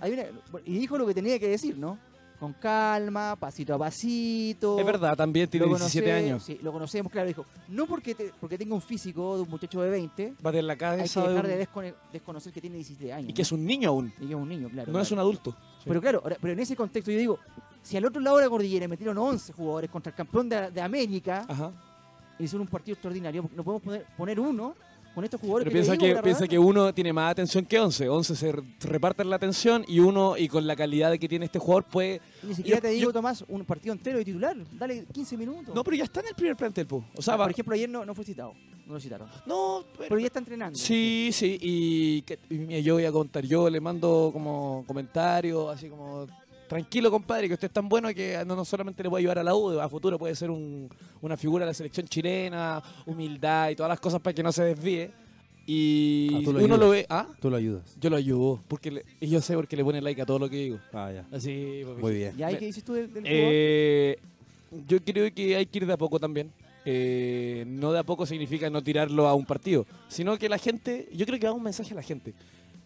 Hay una- y dijo lo que tenía que decir, ¿no? Con calma, pasito a pasito. Es verdad, también tiene Lo 17 conoce- años. Sí, lo conocemos, claro. Dijo, no porque, te- porque tenga un físico de un muchacho de 20, Va de la hay que cabeza de dejar un- de descone- desconocer que tiene 17 años. y que es un niño aún. Y que es un niño, claro. no es un adulto. Pero claro, ahora- pero en ese contexto yo digo, si al otro lado de la cordillera metieron 11 jugadores contra el campeón de, de América Ajá. Y hicieron un partido extraordinario, no podemos poner, poner uno con estos jugadores Pero que piensa digo, que, piensa que uno tiene más atención que 11. 11 se re- reparten la atención y uno, y con la calidad que tiene este jugador, puede. Ni siquiera yo- te digo, yo- Tomás, un partido entero de titular. Dale 15 minutos. No, pero ya está en el primer plantel, po. O sea, va- Por ejemplo, ayer no, no fue citado. No lo citaron. No, pero- Pero ya está entrenando. Sí, sí, y, y yo voy a contar, yo le mando como comentarios, así como, tranquilo compadre, que usted es tan bueno que no, no solamente le puede ayudar a la U, a futuro puede ser un- una figura de la selección chilena, humildad y todas las cosas para que no se desvíe. Y Ah, lo uno ayudas. lo ve, ¿ah? Tú lo ayudas. Yo lo ayudo, porque le- y yo sé porque le pone like a todo lo que digo. Ah, ya. Así. Muy bien. ¿Ya hay Me- qué dices tú del, del Eh, yo creo que hay que ir de a poco también. Eh, no de a poco significa no tirarlo a un partido, sino que la gente, yo creo que da un mensaje a la gente.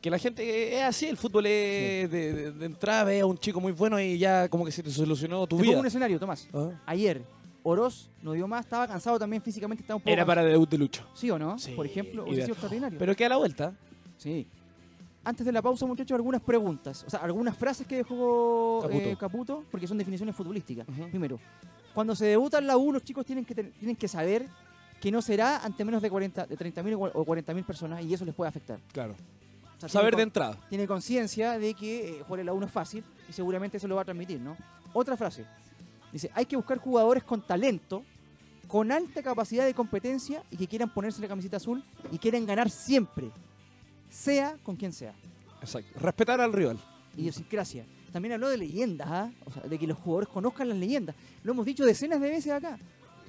Que la gente es así, el fútbol es de, de- de entrada, ve a un chico muy bueno y ya como que se te solucionó tu? Te pongo vida. un escenario, Tomás. Ah. Ayer, Oroz no dio más, estaba cansado también físicamente, estaba un poco Era para debut de Lucho. ¿Sí o no? Sí, Por ejemplo, de- sido extraordinario. Pero queda la vuelta. Sí. Antes de la pausa, muchachos, algunas preguntas. O sea, algunas frases que dejó Caputo. eh, Caputo, porque son definiciones futbolísticas. Primero, cuando se debuta en la U, los chicos tienen que, tienen que saber que no será ante menos de, 40, de 30.000 o 40.000 personas y eso les puede afectar. Claro. Sea, Saber de entrada. tiene conciencia de que eh, jugar U no es fácil y seguramente eso lo va a transmitir, ¿no? Otra frase. Dice, hay que buscar jugadores con talento, con alta capacidad de competencia y que quieran ponerse la camiseta azul y quieran ganar siempre, sea con quien sea. Exacto. Respetar al rival. Idiosincrasia. También habló de leyendas, ¿ah? o sea, de que los jugadores conozcan las leyendas. Lo hemos dicho decenas de veces acá.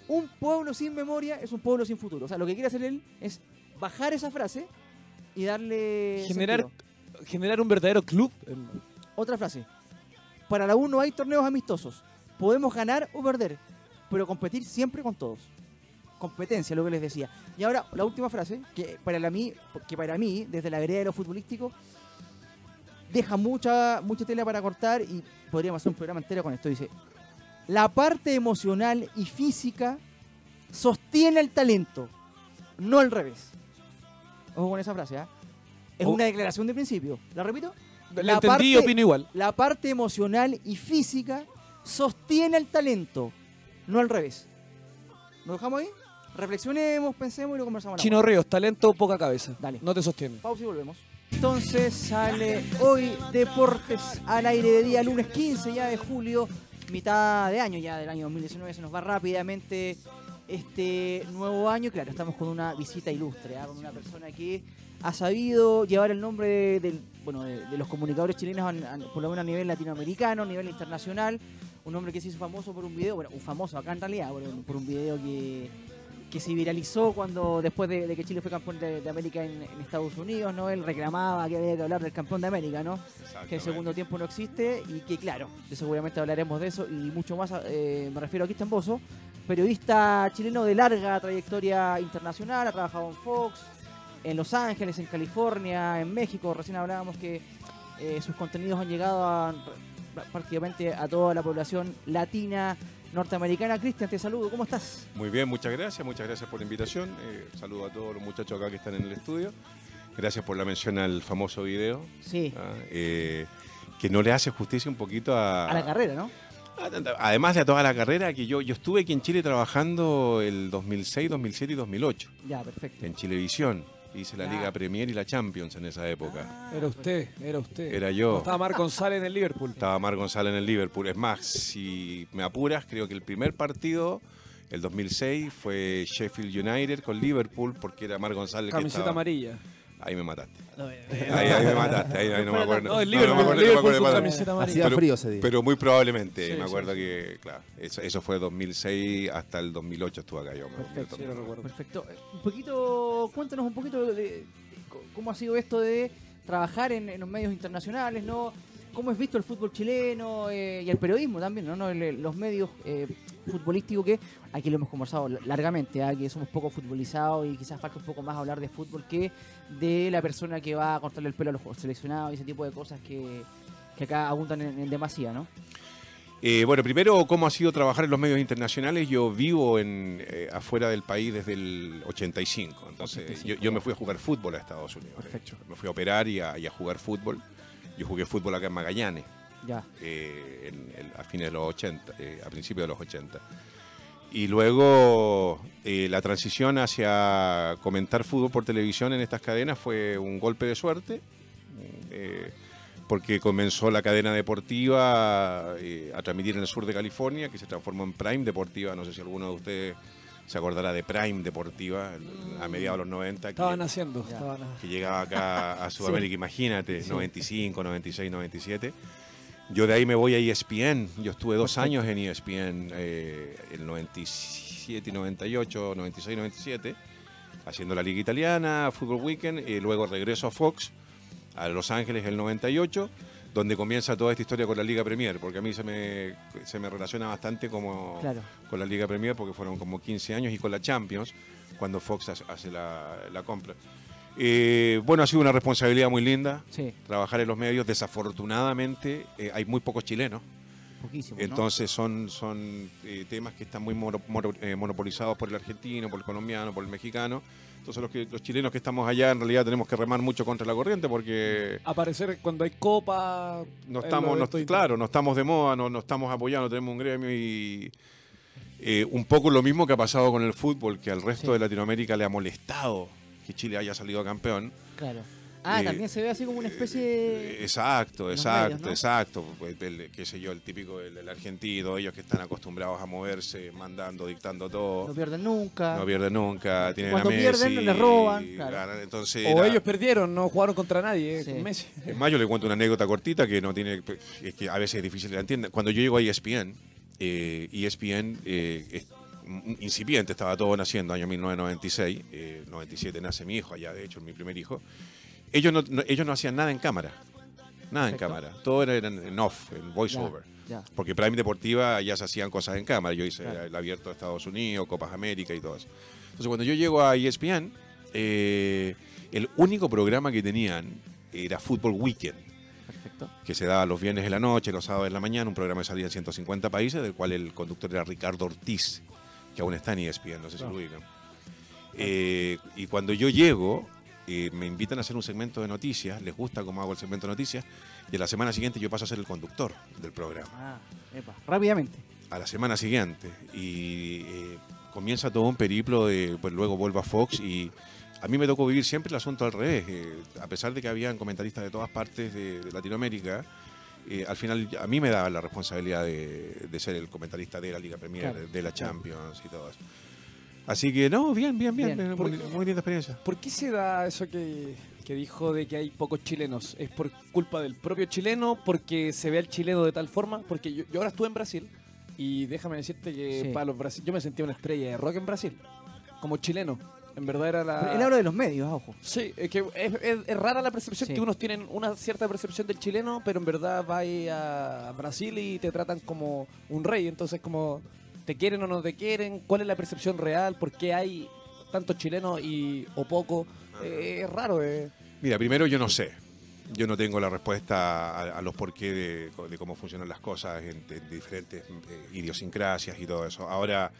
Un pueblo sin memoria es un pueblo sin futuro. O sea, lo que quiere hacer él es bajar esa frase y darle Generar, sentido. generar un verdadero club. Otra frase. Para la U no hay torneos amistosos. Podemos ganar o perder, pero competir siempre con todos. Competencia, lo que les decía. Y ahora, la última frase, que para, la mí, que para mí, desde la vereda de lo futbolístico, deja mucha, mucha tela para cortar y podríamos hacer un programa entero con esto. Dice, la parte emocional y física sostiene el talento, no al revés. Ojo con esa frase, ¿ah? Es Oh. una declaración de principio. ¿La repito? La entendí y parte- opino igual. la parte emocional y física sostiene el talento, no al revés. ¿Lo dejamos ahí? Reflexionemos, pensemos y lo conversamos. Chino Ríos, talento, poca cabeza. Dale. No te sostiene. Pausa y volvemos. Entonces sale hoy Deportes al aire de día, lunes 15 ya de julio, mitad de año ya del año 2019, se nos va rápidamente este nuevo año. Claro, estamos con una visita ilustre, ¿ah? con una persona que ha sabido llevar el nombre de, bueno, de, de los comunicadores chilenos, a- a- por lo menos a nivel latinoamericano, a nivel internacional. Un hombre que se hizo famoso por un video, bueno, un famoso acá en realidad, por, por un video que, que se viralizó cuando después de, de que Chile fue campeón de, de América en, en Estados Unidos, ¿no? Él reclamaba que había que hablar del campeón de América, ¿no? Que el segundo tiempo no existe y que, claro, seguramente hablaremos de eso y mucho más. eh, me refiero a Cristian Bozo, periodista chileno de larga trayectoria internacional, ha trabajado en Fox, en Los Ángeles, en California, en México. Recién hablábamos que eh, sus contenidos han llegado a, prácticamente a toda la población latina norteamericana. Cristian, te saludo, ¿cómo estás? Muy bien, muchas gracias, muchas gracias por la invitación. Eh, saludo a todos los muchachos acá que están en el estudio. Gracias por la mención al famoso video, Sí, ¿ah? Eh, que no le hace justicia un poquito a, a la carrera, ¿no? Además de a toda la carrera, que yo, yo estuve aquí en Chile trabajando el 2006, 2007 y 2008, Ya, perfecto. en Chilevisión. Hice la Ya. Liga Premier y la Champions en esa época. Ah, Era usted, era usted. Era yo. Estaba Mar González en el Liverpool. Estaba Mar González en el Liverpool. Es más, si me apuras, creo que el primer partido, el 2006, fue Sheffield United con Liverpool, porque era Mar González que Camiseta estaba... amarilla. Ahí me mataste. eh, Ahí, ahí me mataste. Ahí, ahí no me acuerdo. No, el No, no me acuerdo, no me Liverpool acuerdo de. Hacía Pero- frío ese día. Pero muy probablemente, Sí, me acuerdo sí. que, claro, eso, eso fue 2006 hasta el 2008 estuve acá yo. Perfecto. lo recuerdo. Perfecto. Eh, Un poquito, cuéntanos un poquito de, cómo ha sido esto de trabajar en, en los medios internacionales, ¿no? ¿Cómo es visto el fútbol chileno eh, y el periodismo también, ¿no? ¿no? El- los medios eh, futbolísticos que aquí lo hemos conversado la- largamente, ¿ah? que somos poco futbolizados y quizás falta un poco más hablar de fútbol que de la persona que va a cortarle el pelo a los seleccionados y ese tipo de cosas que, que acá abundan en, en demasía, ¿no? Eh, bueno, primero, ¿cómo ha sido trabajar en los medios internacionales? Yo vivo en, eh, afuera del país desde el 85. Entonces, 85, yo, yo me fui a jugar fútbol a Estados Unidos. de hecho. Me fui a operar y a, y a jugar fútbol. Yo jugué fútbol acá en Magallanes. Ya. eh, en- en- a fines de los 80, eh, a principios de los 80. Y luego eh, la transición hacia comentar fútbol por televisión en estas cadenas fue un golpe de suerte, eh, porque comenzó la cadena deportiva eh, a transmitir en el sur de California, que se transformó en Prime Deportiva. No sé si alguno de ustedes se acordará de Prime Deportiva a mediados de los 90. que- Estaban haciendo. Ya. estaban- que llegaba acá a Sudamérica, imagínate, 95, 96, 97. Yo de ahí me voy a ESPN, yo estuve dos años en ESPN, eh, el 97 y 98, 96, 97, haciendo la Liga Italiana, Fútbol Weekend, y luego regreso a Fox, a Los Ángeles el 98, donde comienza toda esta historia con la Liga Premier, porque a mí se me, se me relaciona bastante como Claro. con la Liga Premier, porque fueron como 15 años, y con la Champions, cuando Fox hace- hace la, la compra. Eh, bueno, ha sido una responsabilidad muy linda Sí, trabajar en los medios. Desafortunadamente, eh, hay muy pocos chilenos. poquísimo. ¿no? Entonces son, son eh, temas que están muy mono- mono- eh, monopolizados por el argentino, por el colombiano, por el mexicano. Entonces los, que, los chilenos que estamos allá en realidad tenemos que remar mucho contra la corriente porque Aparecer cuando hay copa. no estamos, no- claro, no estamos de moda, no, no estamos apoyando, tenemos un gremio y un poco lo mismo que ha pasado con el fútbol, que al resto Sí. de Latinoamérica le ha molestado que Chile haya salido campeón. Claro. Ah, Eh, también se ve así como una especie de... Exacto, los exacto, medios, ¿no? exacto. Pues, el, qué sé yo, el típico, el, el argentino, ellos que están acostumbrados a moverse, mandando, dictando todo. No pierden nunca. No pierden nunca, tienen Cuando a Messi, pierden, les roban, y claro. ganan, entonces O era- ellos perdieron, no jugaron contra nadie, eh, Sí. con Messi. Es más, yo le cuento una anécdota cortita que no tiene, es que a veces es difícil de entender. Cuando yo llego a ESPN, eh, ESPN eh, incipiente, estaba todo naciendo, año 1996, eh, 97 nace mi hijo, allá de hecho, mi primer hijo. Ellos no, no- ellos no hacían nada en cámara, nada en cámara, todo era en, en off, en voice Ya, over. ya. Porque Prime Deportiva ya se hacían cosas en cámara. Yo hice el abierto de Estados Unidos, Copas América y todo eso. Entonces, cuando yo llego a ESPN, eh, el único programa que tenían era Fútbol Weekend, Perfecto. que se daba los viernes en la noche, los sábados en la mañana, un programa que salía en 150 países, del cual el conductor era Ricardo Ortiz, que aún está en ESPN, no sé si Claro. lo ubican. Eh, y cuando yo llego, eh, me invitan a hacer un segmento de noticias, les gusta cómo hago el segmento de noticias, y a la semana siguiente yo paso a ser el conductor del programa. Ah, epa, rápidamente. A la semana siguiente. Y eh, comienza todo un periplo de, pues luego vuelvo a Fox y a mí me tocó vivir siempre el asunto al revés. eh, a pesar de que habían comentaristas de todas partes de, de Latinoamérica, eh, al final a mí me daba la responsabilidad de, de ser el comentarista de la Liga Premier, Claro, de la. Champions y todo eso. Así que no, bien, bien, bien, Bien. eh, muy, muy linda experiencia. ¿Por qué se da eso que, que dijo de que hay pocos chilenos? ¿Es por culpa del propio chileno? ¿Porque se ve al chileno de tal forma? Porque yo, yo ahora estuve en Brasil y déjame decirte que Sí. para los Brasil, yo me sentía una estrella de rock en Brasil, como chileno. En verdad era la... Él habla de los medios, ojo. Sí, es que es, es- es rara la percepción Sí. que unos tienen una cierta percepción del chileno, pero en verdad vas a Brasil y te tratan como un rey, entonces como te quieren o no te quieren, cuál es la percepción real, por qué hay tantos chilenos y o poco, Eh, es raro. eh. Mira, primero yo no sé. Yo no tengo la respuesta a, a los por qué de, de cómo funcionan las cosas en, en diferentes eh, idiosincrasias y todo eso. Ahora,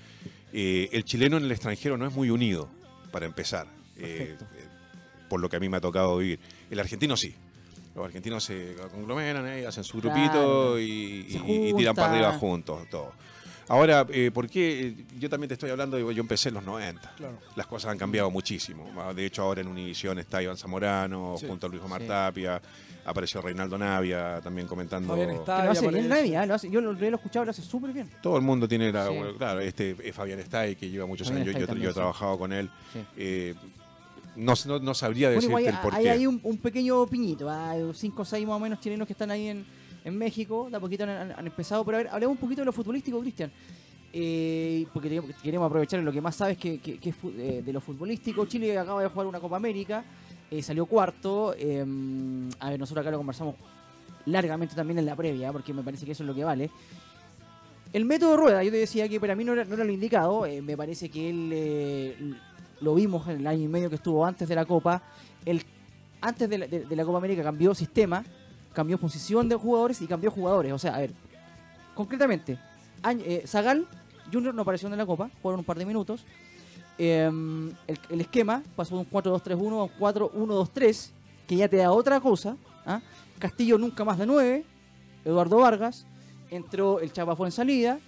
eh, el chileno en el extranjero no es muy unido, para empezar, eh, eh, por lo que a mí me ha tocado vivir. El argentino sí. Los argentinos se conglomeran, hacen su Claro. grupito y, y- y tiran para arriba juntos, todo. Ahora, eh, ¿por qué? Yo también te estoy hablando, yo empecé en los 90 Claro. las cosas han cambiado muchísimo. Ah, De hecho, ahora en Univisión está Iván Zamorano, Sí. junto a Luis Omar Sí. Tapia, apareció Reinaldo Navia también comentando. Fabián está- Que lo hace bien aparece. Navi, ah, lo hace- yo lo, lo he escuchado, lo hace súper bien. Todo el mundo tiene la. Sí. bueno, claro, este es Fabián Stay, que lleva muchos Fabián años. Yo, he sí. trabajado con él. Sí. Eh, no, no, no sabría Bueno, decirte igual el por hay, qué. hay un, un pequeño piñito, hay cinco o seis más o menos chilenos que están ahí en, en México, de a poquito han, empezado, pero a ver, hablemos un poquito de lo futbolístico, Cristian. Eh, porque queremos aprovechar lo que más sabes que, es eh, de lo futbolístico. Chile acaba de jugar una Copa América, eh, salió cuarto. eh, a ver, nosotros acá lo conversamos largamente también en la previa, porque me parece que eso es lo que vale. El método Rueda, yo te decía que para mí no era, lo indicado. eh, me parece que él lo vimos en el año y medio que estuvo antes de la Copa. Él, antes de la, de la Copa América cambió sistema, cambió posición de jugadores y cambió jugadores. O sea, a ver, concretamente, eh, Zagal Junior no apareció en la Copa, fueron un par de minutos. Eh, el, el esquema pasó de un 4-2-3-1 a un 4-1-2-3, que ya te da otra cosa. ¿ah? Castillo nunca más de 9, Eduardo Vargas, entró el Chapa fue en salida.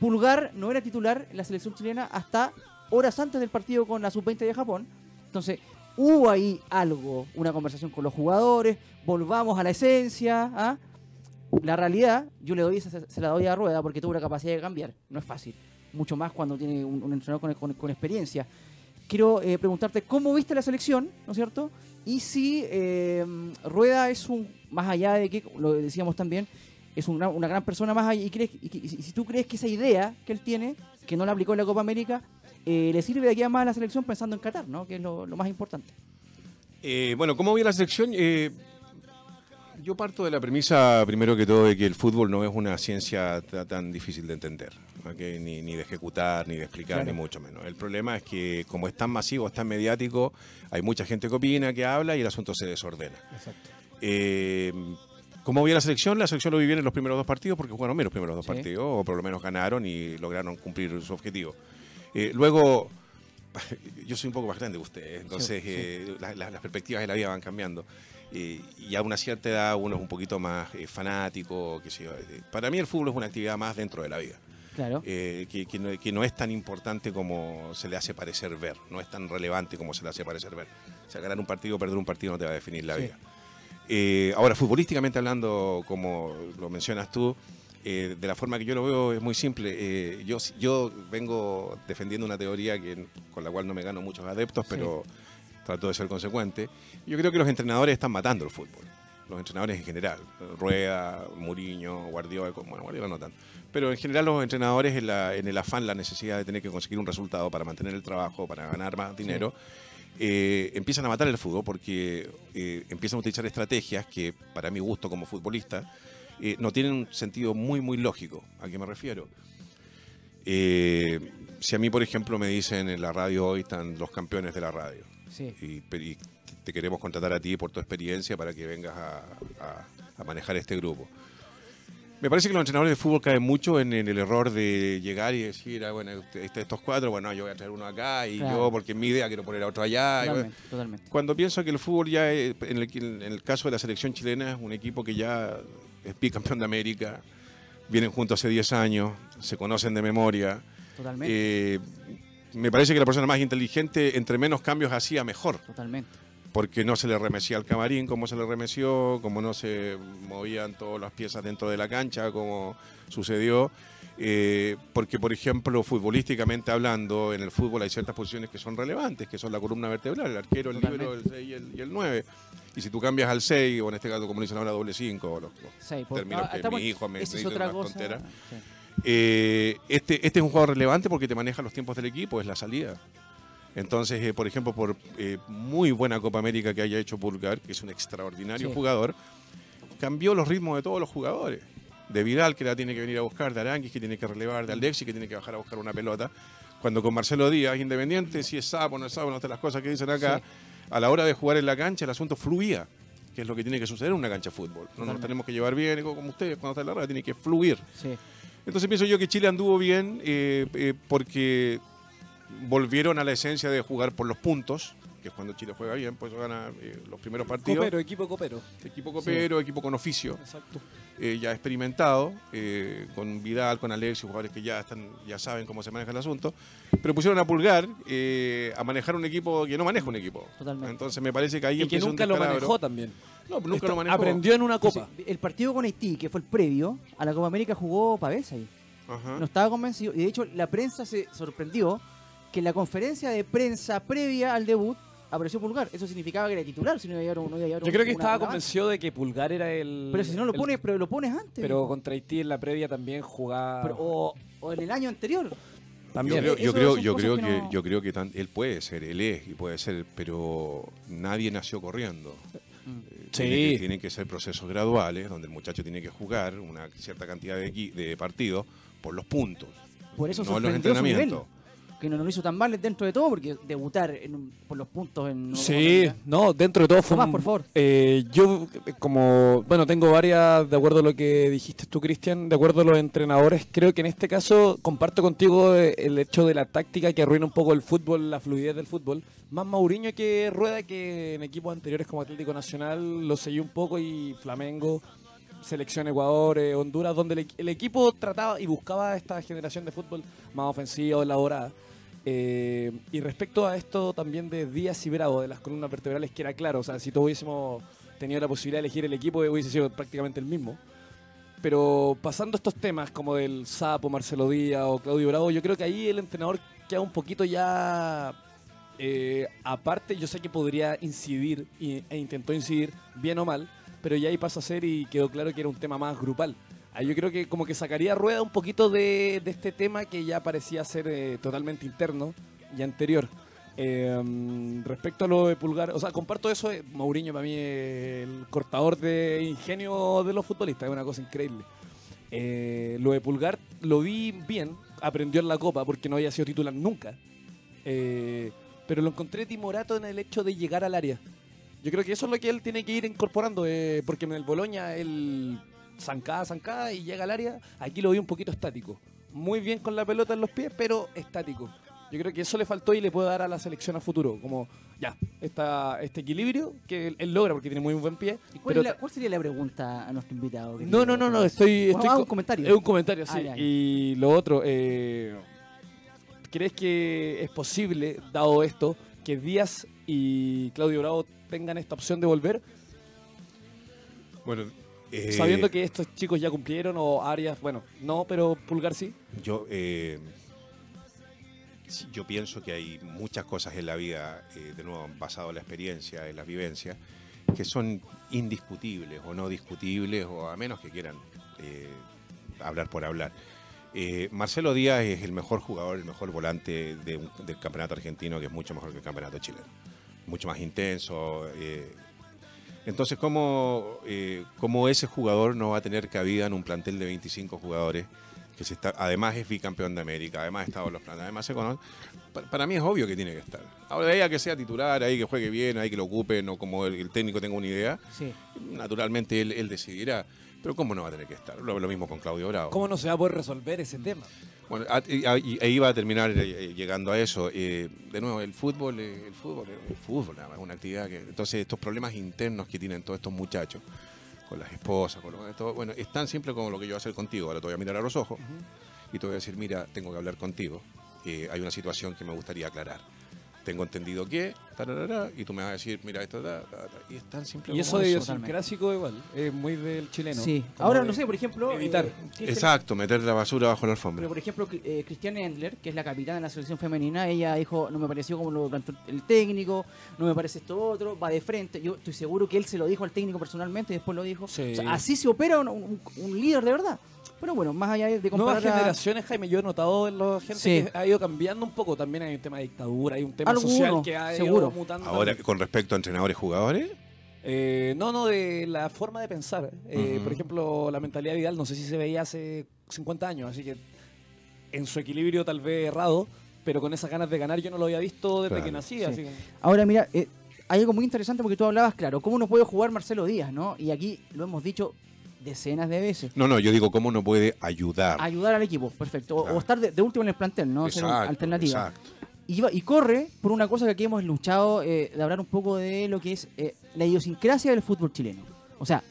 Pulgar no era titular en la selección chilena hasta horas antes del partido con la sub-20 de Japón. Entonces, hubo ahí algo, una conversación con los jugadores, volvamos a la esencia. ¿ah? La realidad, yo le doy esa, se la doy a Rueda porque tuvo la capacidad de cambiar. No es fácil. Mucho más cuando tiene un, entrenador con, experiencia. Quiero eh, preguntarte cómo viste la selección, ¿no es cierto? Y si eh, Rueda es un, más allá de que, lo decíamos también, es una, una gran persona más allá, y, crees, y, y si tú crees que esa idea que él tiene, que no la aplicó en la Copa América, eh, le sirve de aquí a más a la selección pensando en Qatar, ¿no? Que es lo, lo más importante. Eh, bueno, ¿cómo vi la selección? Eh, yo parto de la premisa, primero que todo, de que el fútbol no es una ciencia ta- tan difícil de entender, ni, ni de ejecutar, ni de explicar, Claro. ni mucho menos. El problema es que como es tan masivo, es tan mediático, hay mucha gente que opina, que habla y el asunto se desordena. Exacto. Eh, ¿Cómo vi la selección? La selección lo vi bien en los primeros dos partidos porque jugaron bien los primeros dos Sí. partidos, o por lo menos ganaron y lograron cumplir su objetivo. Eh, luego, yo soy un poco más grande que ustedes, entonces Sí, sí. eh, la- la- las perspectivas de la vida van cambiando. Eh, y a una cierta edad uno es un poquito más eh, fanático. Eh, Para mí el fútbol es una actividad más dentro de la vida, Claro. eh, que, que no, que no es tan importante como se le hace parecer ver, no es tan relevante como se le hace parecer ver. O sea, ganar un partido o perder un partido no te va a definir la Sí. vida. Eh, ahora, futbolísticamente hablando, como lo mencionas tú, eh, de la forma que yo lo veo es muy simple. Eh, yo, yo vengo defendiendo una teoría que, con la cual no me gano muchos adeptos, pero trato de ser consecuente. Yo creo que los entrenadores están matando el fútbol. Los entrenadores en general. Rueda, Muriño, Guardiola, bueno, Guardiola no tanto. Pero en general los entrenadores en, la- en el afán, la necesidad de tener que conseguir un resultado para mantener el trabajo, para ganar más dinero, eh, empiezan a matar el fútbol porque eh, empiezan a utilizar estrategias que, para mi gusto como futbolista, eh, no tienen un sentido muy, muy lógico. ¿A qué me refiero? Eh, si a mí, por ejemplo, me dicen en la radio hoy están los campeones de la radio Sí. y, te queremos contratar a ti por tu experiencia para que vengas a, a- a manejar este grupo. Me parece que los entrenadores de fútbol caen mucho en, el error de llegar y decir, ah, bueno, este, estos cuatro, bueno, yo voy a traer uno acá y yo, porque en mi idea, quiero poner a otro allá. Totalmente, Cuando pienso que el fútbol ya, en el, caso de la selección chilena, es un equipo que ya es bicampeón de América, vienen juntos hace 10 años, se conocen de memoria. Totalmente. Eh, me parece que la persona más inteligente, entre menos cambios hacía, mejor. Totalmente porque no se le remecía al camarín como se le remeció, como no se movían todas las piezas dentro de la cancha, como sucedió. Eh, porque, por ejemplo, futbolísticamente hablando, en el fútbol hay ciertas posiciones que son relevantes, que son la columna vertebral, el arquero, el libro, el 6 y el, 9. Y si tú cambias al 6, o en este caso, como dicen ahora, doble 5, los, los términos que mi hijo me dice una tontera. Eh, este, este es un jugador relevante porque te maneja los tiempos del equipo, es la salida. Entonces, eh, por ejemplo, por eh, muy buena Copa América que haya hecho Pulgar, que es un extraordinario jugador, cambió los ritmos de todos los jugadores. De Vidal, que la tiene que venir a buscar, de Aranguis, que tiene que relevar, de Alexi, que tiene que bajar a buscar una pelota. Cuando con Marcelo Díaz, independiente, si es sapo, no es sapo, no las cosas que dicen acá, a la hora de jugar en la cancha el asunto fluía, que es lo que tiene que suceder en una cancha de fútbol. No nos tenemos que llevar bien, como ustedes, cuando está en la red, tiene que fluir. Entonces pienso yo que Chile anduvo bien eh, porque volvieron a la esencia de jugar por los puntos, que es cuando Chile juega bien, pues gana eh, los primeros partidos. Copero, equipo copero. Equipo copero, equipo con oficio. Exacto. Eh, ya experimentado, eh, con Vidal, con Alexis, jugadores que ya están, ya saben cómo se maneja el asunto, pero pusieron a Pulgar a manejar un equipo que no maneja un equipo. Totalmente. Entonces me parece que ahí y que nunca lo manejó también. No, nunca lo manejó. Aprendió en una copa. el partido con Haití, que fue el previo a la Copa América, jugó Pavés ahí. No estaba convencido. Y de hecho, la prensa se sorprendió que en la conferencia de prensa previa al debut apareció Pulgar. Eso significaba que era titular, si no iba a no Yo creo que estaba convencido de que Pulgar era el. Pero si no lo pones, pero lo pones antes. Pero contra Haití en la previa también jugaba. o, en el año anterior. También. Yo creo, yo creo, que, yo creo que él puede ser, él es y puede ser, pero nadie nació corriendo. Mm. Eh, sí. Tienen que, ser procesos graduales, donde el muchacho tiene que jugar una cierta cantidad de, de partidos por los puntos. Por eso no los entrenamientos que no lo hizo tan mal dentro de todo, porque debutar por los puntos en... Sí, no, dentro de todo fue... Por favor. Eh, yo, como, bueno, tengo varias, de acuerdo a lo que dijiste tú, Cristian, de acuerdo a los entrenadores, creo que en este caso comparto contigo eh, el hecho de la táctica que arruina un poco el fútbol, la fluidez del fútbol. Más Mauriño que Rueda, que en equipos anteriores como Atlético Nacional lo seguí un poco y Flamengo selección Ecuador, eh, Honduras, donde el, equipo trataba y buscaba esta generación de fútbol más ofensiva, elaborada. Eh, y respecto a esto también de Díaz y Bravo, de las columnas vertebrales, que era claro, o sea, si todos hubiésemos tenido la posibilidad de elegir el equipo, hubiese sido prácticamente el mismo. Pero pasando estos temas como del Sapo, Marcelo Díaz o Claudio Bravo, yo creo que ahí el entrenador queda un poquito ya eh, aparte. Yo sé que podría incidir e intentó incidir bien o mal, pero ya ahí pasa a ser y quedó claro que era un tema más grupal. Ahí yo creo que como que sacaría rueda un poquito de, este tema que ya parecía ser eh, totalmente interno y anterior. Em, respecto a lo de Pulgar, o sea, comparto eso, eh, Mourinho para mí es el cortador de ingenio de los futbolistas, es una cosa increíble. Eh, lo de Pulgar lo vi bien, aprendió en la Copa porque no había sido titular nunca, pero lo encontré timorato en el hecho de llegar al área. Yo creo que eso es lo que él tiene que ir incorporando, porque en el Boloña él zancada, zancada y llega al área. Aquí lo vi un poquito estático. Muy bien con la pelota en los pies, pero estático. Yo creo que eso le faltó y le puede dar a la selección a futuro. Como, ya, esta, este equilibrio que él, logra porque tiene muy buen pie. cuál, sería la pregunta a nuestro invitado? No, no, no, no, estoy. estoy un comentario. Es un comentario, sí. Ah, y lo otro, eh, ¿crees que es posible, dado esto, que Díaz y Claudio Bravo tengan esta opción de volver? Bueno, eh, Sabiendo que estos chicos ya cumplieron o Arias, bueno, no, pero Pulgar sí. Yo, eh, yo pienso que hay muchas cosas en la vida, eh, de nuevo, basado en la experiencia, en las vivencias, que son indiscutibles o no discutibles, o a menos que quieran hablar por hablar. Marcelo Díaz es el mejor jugador, el mejor volante del campeonato argentino, que es mucho mejor que el campeonato chileno. Mucho más intenso, entonces, ¿cómo, eh, ¿cómo, ese jugador no va a tener cabida en un plantel de 25 jugadores? que se está, además es bicampeón de América, además ha estado en los planes, además se conoce. Para, mí es obvio que tiene que estar. Ahora, de ahí a que sea titular, ahí que juegue bien, ahí que lo ocupe, no como el, técnico tenga una idea, naturalmente él, decidirá. Pero ¿cómo no va a tener que estar? Lo, lo mismo con Claudio Bravo. ¿Cómo no se va a poder resolver ese tema? Bueno, e iba a terminar eh, eh, llegando a eso. Eh, de nuevo, el fútbol, eh, el fútbol, el fútbol, es una actividad que. Entonces, estos problemas internos que tienen todos estos muchachos, con las esposas, con lo- todo, bueno, están siempre como lo que yo voy a hacer contigo. Ahora te voy a mirar a los ojos y te voy a decir, mira, tengo que hablar contigo. Eh, hay una situación que me gustaría aclarar. Tengo entendido que, tararara, y tú me vas a decir, mira, esto, y están siempre Y como eso de idiosincrásico igual, es muy del chileno. Sí. Ahora, de no sé, por ejemplo... Evitar. eh, Exacto, meter la basura bajo la alfombra. Pero por ejemplo, eh, Cristian Endler, que es la capitana de la selección femenina, ella dijo, no me pareció como lo planteó el técnico, no me parece esto otro, va de frente. Yo estoy seguro que él se lo dijo al técnico personalmente y después lo dijo. Sí. O sea, así se opera un, un- un líder de verdad. Pero bueno, más allá de Nuevas comparar a- generaciones, Jaime, yo he notado en la gente Sí. que ha ido cambiando un poco. También hay un tema de dictadura, hay un tema Alguno, social que ha seguro. ido mutando. Ahora, también. con respecto a entrenadores jugadores, Eh, no, no, de la forma de pensar. Eh. Por ejemplo, la mentalidad de Vidal, no sé si se veía hace 50 años, así que en su equilibrio tal vez errado, pero con esas ganas de ganar yo no lo había visto desde Claro. que nací. Sí. Así que, Ahora, mira, eh, hay algo muy interesante porque tú hablabas, claro, cómo no puede jugar Marcelo Díaz, ¿no? Y aquí lo hemos dicho decenas de veces. No, no, yo digo cómo no puede ayudar. Ayudar al equipo, perfecto. O, Claro. o estar de, de último en el plantel, ¿no? Ser una Exacto, alternativa. exacto. Y, va- y corre por una cosa que aquí hemos luchado eh, de hablar un poco de lo que es eh, la idiosincrasia del fútbol chileno. O sea,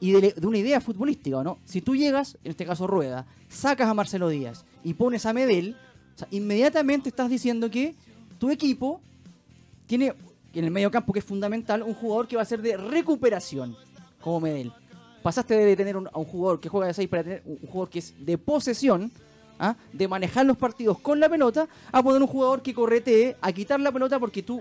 y de, de una idea futbolística, ¿no? Si tú llegas, en este caso Rueda, sacas a Marcelo Díaz y pones a Medel, o sea, inmediatamente estás diciendo que tu equipo tiene en el medio campo, que es fundamental, un jugador que va a ser de recuperación, como Medel. Pasaste de tener un- a un jugador que juega de 6 para tener un jugador que es de posesión, ¿ah? de manejar los partidos con la pelota, a poner un jugador que corretee, a quitar la pelota porque tú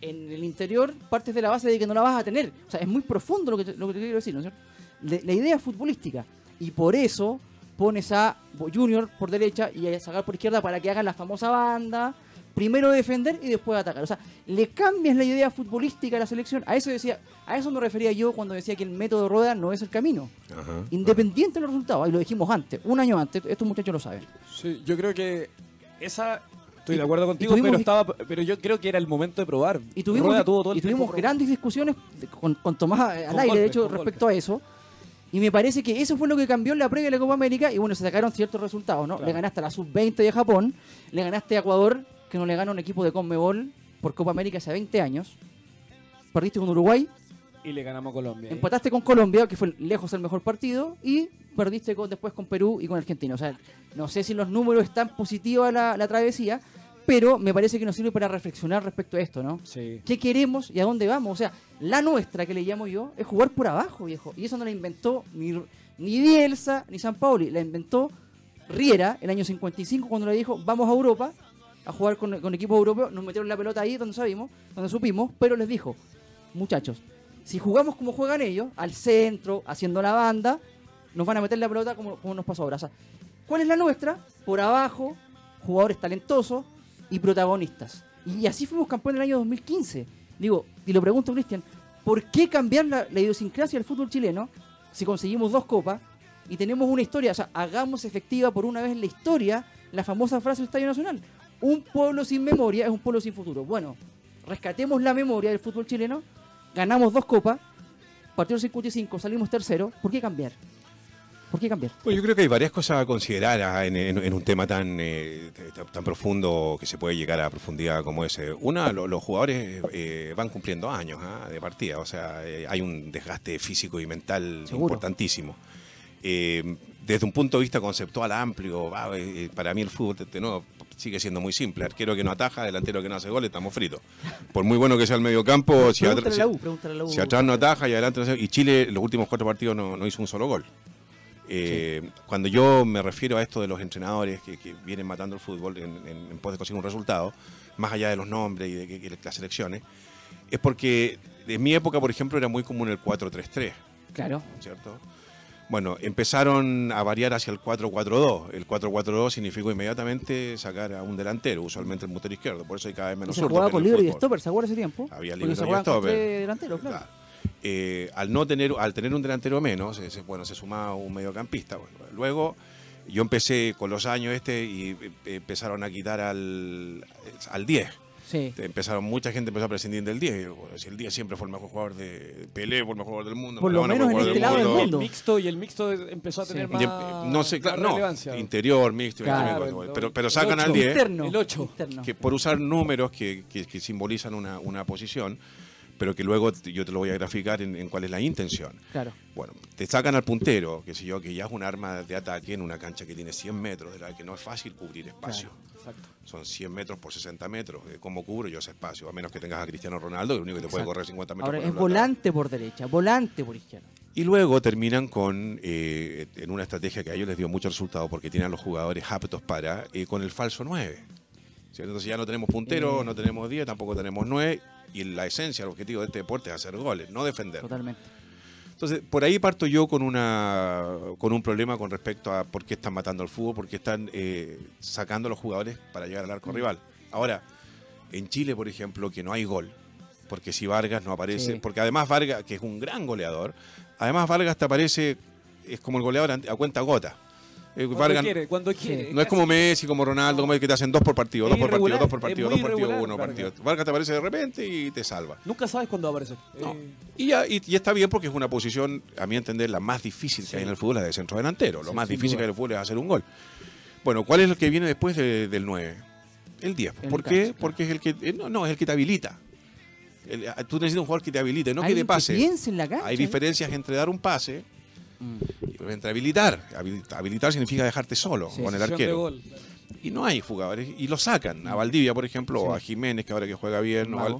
en el interior partes de la base de que no la vas a tener. O sea, es muy profundo lo que te, lo que quiero decir, ¿no es cierto? La idea es futbolística. Y por eso pones a Junior por derecha y a sacar por izquierda para que hagan la famosa banda. Primero defender y después atacar. O sea, le cambias la idea futbolística a la selección. A eso decía, a eso me refería yo cuando decía que el método Rueda no es el camino. Ajá. Independiente de los resultados. Y lo dijimos antes, un año antes. Estos muchachos lo saben. sí, yo creo que esa. Estoy de acuerdo contigo, tuvimos- pero, estaba, pero yo creo que era el momento de probar. Y tuvimos, Rueda tuvo todo el y tuvimos grandes discusiones con, con Tomás al Con aire, de hecho, respecto a eso. Y me parece que eso fue lo que cambió en la previa de la Copa América. Y bueno, se sacaron ciertos resultados, ¿no? Claro. Le ganaste a la sub-20 de Japón, le ganaste a Ecuador, que no le gana un equipo de Conmebol por Copa América hace 20 años. Perdiste con Uruguay, Y le ganamos a Colombia. ¿eh? empataste con Colombia, que fue lejos el mejor partido, y perdiste con- después con Perú y con Argentina. O sea, no sé si los números están positivos la, la travesía, pero me parece que nos sirve para reflexionar respecto a esto, ¿no? Sí. qué queremos y a dónde vamos. O sea, la nuestra, que le llamo yo, es jugar por abajo, viejo. Y eso no la inventó ni, ni Bielsa ni San Pauli, la inventó Riera el año 55 cuando le dijo, vamos a Europa a jugar con, con equipos europeos. Nos metieron la pelota ahí donde sabimos, donde supimos, pero les dijo, muchachos, si jugamos como juegan ellos, al centro, haciendo la banda, nos van a meter la pelota como, como nos pasó ahora. O sea, ¿cuál es la nuestra? Por abajo, jugadores talentosos y protagonistas. Y así fuimos campeones en el año 2015. Digo, y lo pregunto, Cristian, ¿por qué cambiar la, la idiosincrasia del fútbol chileno si conseguimos dos copas y tenemos una historia? O sea, hagamos efectiva por una vez en la historia la famosa frase del Estadio Nacional. Un pueblo sin memoria es un pueblo sin futuro. Bueno, rescatemos la memoria del fútbol chileno, ganamos dos copas, partido 55, salimos tercero. ¿Por qué cambiar? ¿Por qué cambiar? Bueno, yo creo que hay varias cosas a considerar ah, en, en- en un tema tan, eh, tan profundo que se puede llegar a profundidad como ese. Una, lo- los jugadores eh, van cumpliendo años ah, de partida, o sea, eh, hay un desgaste físico y mental Seguro. importantísimo. Desde un punto de vista conceptual amplio, para mí el fútbol de nuevo, sigue siendo muy simple. Arquero que no ataja, delantero que no hace goles, estamos fritos. Por muy bueno que sea el medio campo, si, la U, la U. atrás no ataja y adelante no hace- Y Chile, los últimos cuatro partidos no, no hizo un solo gol. Eh, Cuando yo me refiero a esto de los entrenadores que, que vienen matando el fútbol en, en- en pos de conseguir un resultado, más allá de los nombres y de, que las selecciones, es porque en mi época, por ejemplo, era muy común el 4-3-3, Claro. ¿cierto? Bueno, empezaron a variar hacia el 4-4-2. El 4-4-2 significó inmediatamente sacar a un delantero, usualmente el motor izquierdo. Por eso hay cada vez Y menos se zurdos jugaba con libre y stopper, ¿se acuerda ese tiempo? Había libre se y stopper. tres delanteros, claro. Claro. Eh, al no tener, al tener un delantero menos, eh, se- bueno, se sumaba un mediocampista. Bueno, luego yo empecé con los años este y eh, empezaron a quitar al, al 10. Sí. Empezaron, mucha gente empezó a prescindir del 10. Si el 10 siempre fue el mejor jugador de Pelé, fue el mejor jugador del mundo. Por lo Maradona menos el en este jugador lado del mundo. El mixto y el mixto empezó a tener Sí. más, no sé, claro, más no, relevancia. interior, mixto, Claro. interior, pero, pero El sacan al 10 Interno. El ocho. Interno. que por usar números que, que- que simbolizan una, una posición, pero que luego yo te lo voy a graficar en, en cuál es la intención. Claro. Bueno, te sacan al puntero, que sé yo, que ya es un arma de ataque en una cancha que tiene 100 metros, de la que no es fácil cubrir espacio. Exacto. Son 100 metros por 60 metros. Eh, ¿Cómo cubro yo ese espacio? A menos que tengas a Cristiano Ronaldo, que el único que te puede correr 50 metros Ahora por es volante por derecha, volante por izquierda. Y luego terminan con, eh, en una estrategia que a ellos les dio mucho resultado porque tienen a los jugadores aptos para, eh, con el falso 9. ¿cierto? Entonces ya no tenemos puntero, Eh. no tenemos 10, tampoco tenemos 9. Y la esencia, el objetivo de este deporte es hacer goles, no defender. Totalmente. Entonces, por ahí parto yo con, una, con un problema con respecto a por qué están matando al fútbol, por qué están eh, sacando a los jugadores para llegar al arco Mm. rival. Ahora, en Chile, por ejemplo, que no hay gol, porque si Vargas no aparece, Sí. porque además Vargas, que es un gran goleador, además Vargas te aparece, es como el goleador a cuenta gota. Eh, Cuando Vargas quiere, cuando quiere. no es como Messi, como Ronaldo, como el que te hacen dos por partido, dos por partido, dos por partido, dos partidos, irregular, uno Vargas. partido. Vargas te aparece de repente y te salva. Nunca sabes cuándo va a aparecer. No. Eh, Y, ya, y, y está bien porque es una posición, a mi entender, la más difícil que hay en el fútbol, la de centro delantero. Lo Sí, más difícil duda. que hay en el fútbol es hacer un gol. Bueno, ¿cuál es el que viene después de- del 9? El 10. El ¿Por qué? Porque es el que. eh, No, no, es el que te habilita. El- tú necesitas un jugador que te habilite, no que te pase. piense en la cancha. Hay diferencias entre dar un pase Mm. y entre habilitar. Habil- Habilitar significa dejarte solo Sí, con el arquero. gol. Y no hay jugadores. Y lo sacan. A Valdivia, por ejemplo, o a Jiménez, que ahora que juega bien. o al-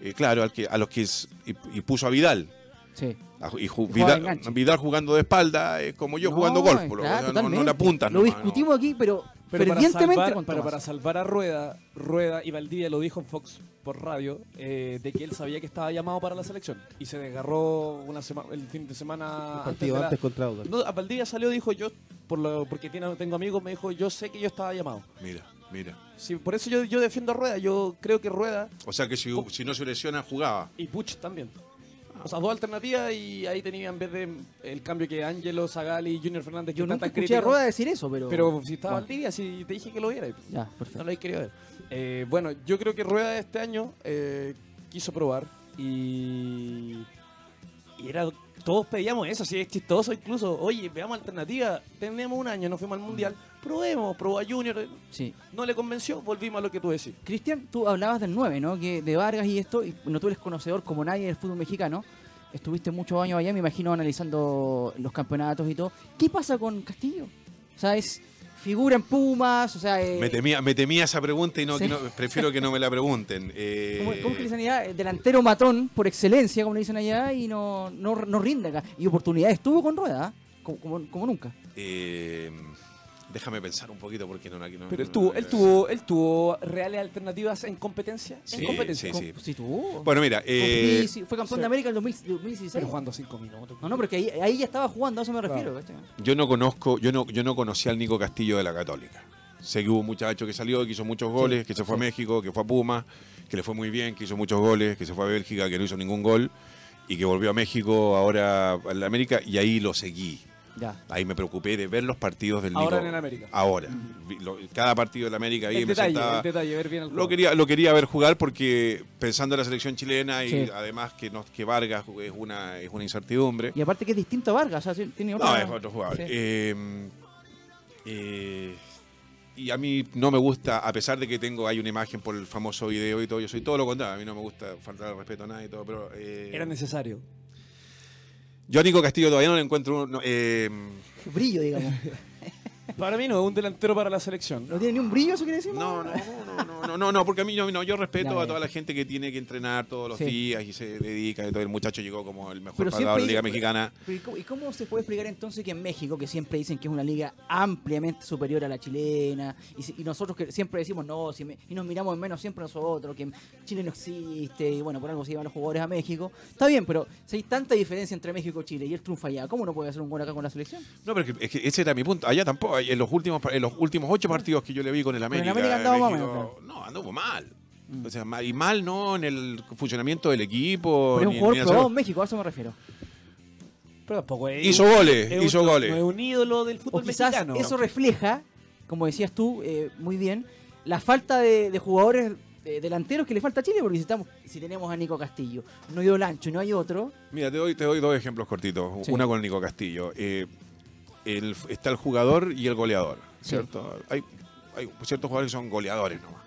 eh, claro, al que, a los que. es- y, y puso a Vidal. Sí. A- Y ju- Vidal. Vidal jugando de espalda es como yo No, jugando golf. claro, no- no, le apuntas. Lo discutimos aquí, pero, Pero para salvar, con pero para salvar a Rueda, Rueda y Valdivia lo dijo en Fox por radio, eh, de que él sabía que estaba llamado para la selección. Y se desgarró una semana, el fin de semana antes, partido de la- antes contra Audax. No, a Valdivia salió dijo yo, por lo, porque tiene, tengo amigos, me dijo yo sé que yo estaba llamado. Mira, mira. Sí, por eso yo, yo defiendo a Rueda. Yo creo que Rueda O sea que si, si no se lesiona, jugaba. y Puch también. O sea, dos alternativas y ahí tenía en vez de el cambio que Ángelo, Zagali y Junior Fernández que Yo están nunca tan escuché a. Rueda decir eso, pero... Pero si estaba Bueno, Valdivia, si te dije que lo viera. Ya, No perfecto. lo habéis querido ver. Eh, bueno, yo creo que Rueda este año eh, quiso probar y, y era todos pedíamos eso, si es chistoso incluso. Oye, veamos alternativa. Tenemos un año, nos fuimos al mundial. Probemos, probó a Junior. Sí. No le convenció, volvimos a lo que tú decís. Cristian, tú hablabas del 9, ¿no? Que de Vargas y esto, y no tú eres conocedor como nadie del fútbol mexicano. Estuviste muchos años allá, me imagino, analizando los campeonatos y todo. ¿Qué pasa con Castillo? O sea, es figura en Pumas, o sea... eh, Me, temía, me temía esa pregunta y no, Sí. que no- prefiero que no me la pregunten. Eh, ¿Cómo, cómo es que le dicen allá? Delantero matón por excelencia, como le dicen allá, y no, no, no rinde acá. Y oportunidades tuvo con Rueda, ¿ah? como, como, como nunca. eh, déjame pensar un poquito porque no... aquí no Pero él no- tuvo, él tuvo, él tuvo reales alternativas en competencia. Sí, en competencia. sí, sí. Con- sí tuvo. Bueno, mira, eh, fue campeón de América en el 2000 2016. Pero jugando cinco minutos. No, no, porque ahí, ahí ya estaba jugando, a eso me refiero. Claro. yo no conozco, yo no, yo no conocí al Nico Castillo de la Católica. Sé que hubo un muchacho que salió, que hizo muchos goles, que se fue a México, que fue a Puma, que le fue muy bien, que hizo muchos goles, que se fue a Bélgica, que no hizo ningún gol, y que volvió a México ahora a la América, y ahí lo seguí. Ya. Ahí me preocupé de ver los partidos del Nico. Ahora en el América. Ahora. Lo- cada partido del América ahí El me detalle, sentaba. el detalle, ver bien el Lo quería, lo quería ver jugar porque pensando en la selección chilena y Sí. además que, no, que Vargas es una, es una incertidumbre. Y aparte que es distinto a Vargas, o sea, tiene No, es otro jugador. Sí. Eh, eh, y a mí no me gusta, a pesar de que tengo hay una imagen por el famoso video y todo, yo soy todo lo contrario, a mí no me gusta faltar el respeto a nadie y todo, pero eh, Era necesario. Yo a Nico Castillo todavía no le encuentro... no, eh, Brillo, digamos. Para mí no es un delantero para la selección. ¿No tiene ni un brillo, eso quiere decir? No, no, no, no, no, no, no, porque a mí no, no, yo respeto Ya, a toda la gente que tiene que entrenar todos los Sí. días y se dedica y todo. El muchacho llegó como el mejor Pero pagador de la Liga Mexicana. Pero ¿y cómo, y cómo se puede explicar entonces que en México, que siempre dicen que es una liga ampliamente superior a la chilena, y, si- y nosotros que siempre decimos no, si me- y nos miramos en menos siempre nosotros, que Chile no existe, y bueno, por algo se llevan los jugadores a México, está bien, pero si hay tanta diferencia entre México y Chile y él triunfa allá, ¿cómo no puede hacer un gol acá con la selección? No, pero es que, es que ese era mi punto. Allá tampoco. En los últimos, en los últimos ocho partidos que yo le vi con el el América. América andaba más o México, menos, No, anduvo mal. Mm. O sea, mal- y mal no en el funcionamiento del equipo. Pero es ni- un jugador ni probado hacer- en México, a eso me refiero. Pero tampoco es. Hizo goles, es un- hizo goles. No es un ídolo del O fútbol quizás mexicano. eso refleja, como decías tú eh, muy bien, la falta de, de jugadores eh, delanteros que le falta a Chile, porque si, estamos, si tenemos a Nico Castillo, no hay Olancho y no hay otro. Mira, te doy, te doy dos ejemplos cortitos. Sí. Una con Nico Castillo. Eh, el- está el jugador y el goleador, Sí. ¿cierto? Hay, hay ciertos jugadores que son goleadores nomás.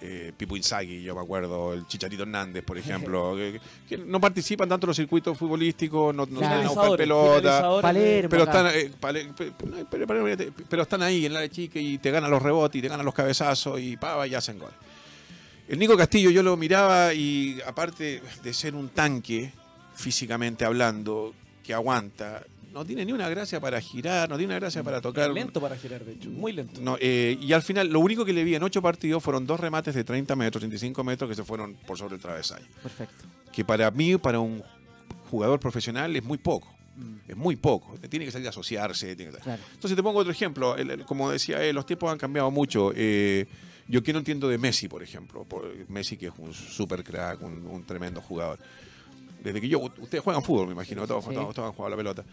Eh, Pipo Inzaghi, yo me acuerdo, el Chicharito Hernández, por ejemplo, que, que no participan tanto en los circuitos futbolísticos, no, no Finalizadores, pelota. Palermo. pero están, eh, pale- pero, pero- pero están ahí en la chica y te ganan los rebotes y te ganan los cabezazos y pava y hacen gol. El Nico Castillo yo lo miraba y aparte de ser un tanque, físicamente hablando, que aguanta, no tiene ni una gracia para girar, no tiene una gracia para tocar. Lento para girar, de hecho. Muy lento. No, eh, y al final, lo único que le vi en ocho partidos fueron dos remates de 30 metros, 35 metros que se fueron por sobre el travesaño. Perfecto. Que para mí, para un jugador profesional, es muy poco. Mm. Es muy poco. Tiene que salir a asociarse. tiene que- Claro. entonces te pongo otro ejemplo. El- el- como decía él, los tiempos han cambiado mucho. Eh, yo que no entiendo de Messi, por ejemplo. Por- Messi que es un super crack, un, un tremendo jugador. Desde que yo, ustedes juegan fútbol, me imagino, todos, Sí. todos, todos han jugado la pelota.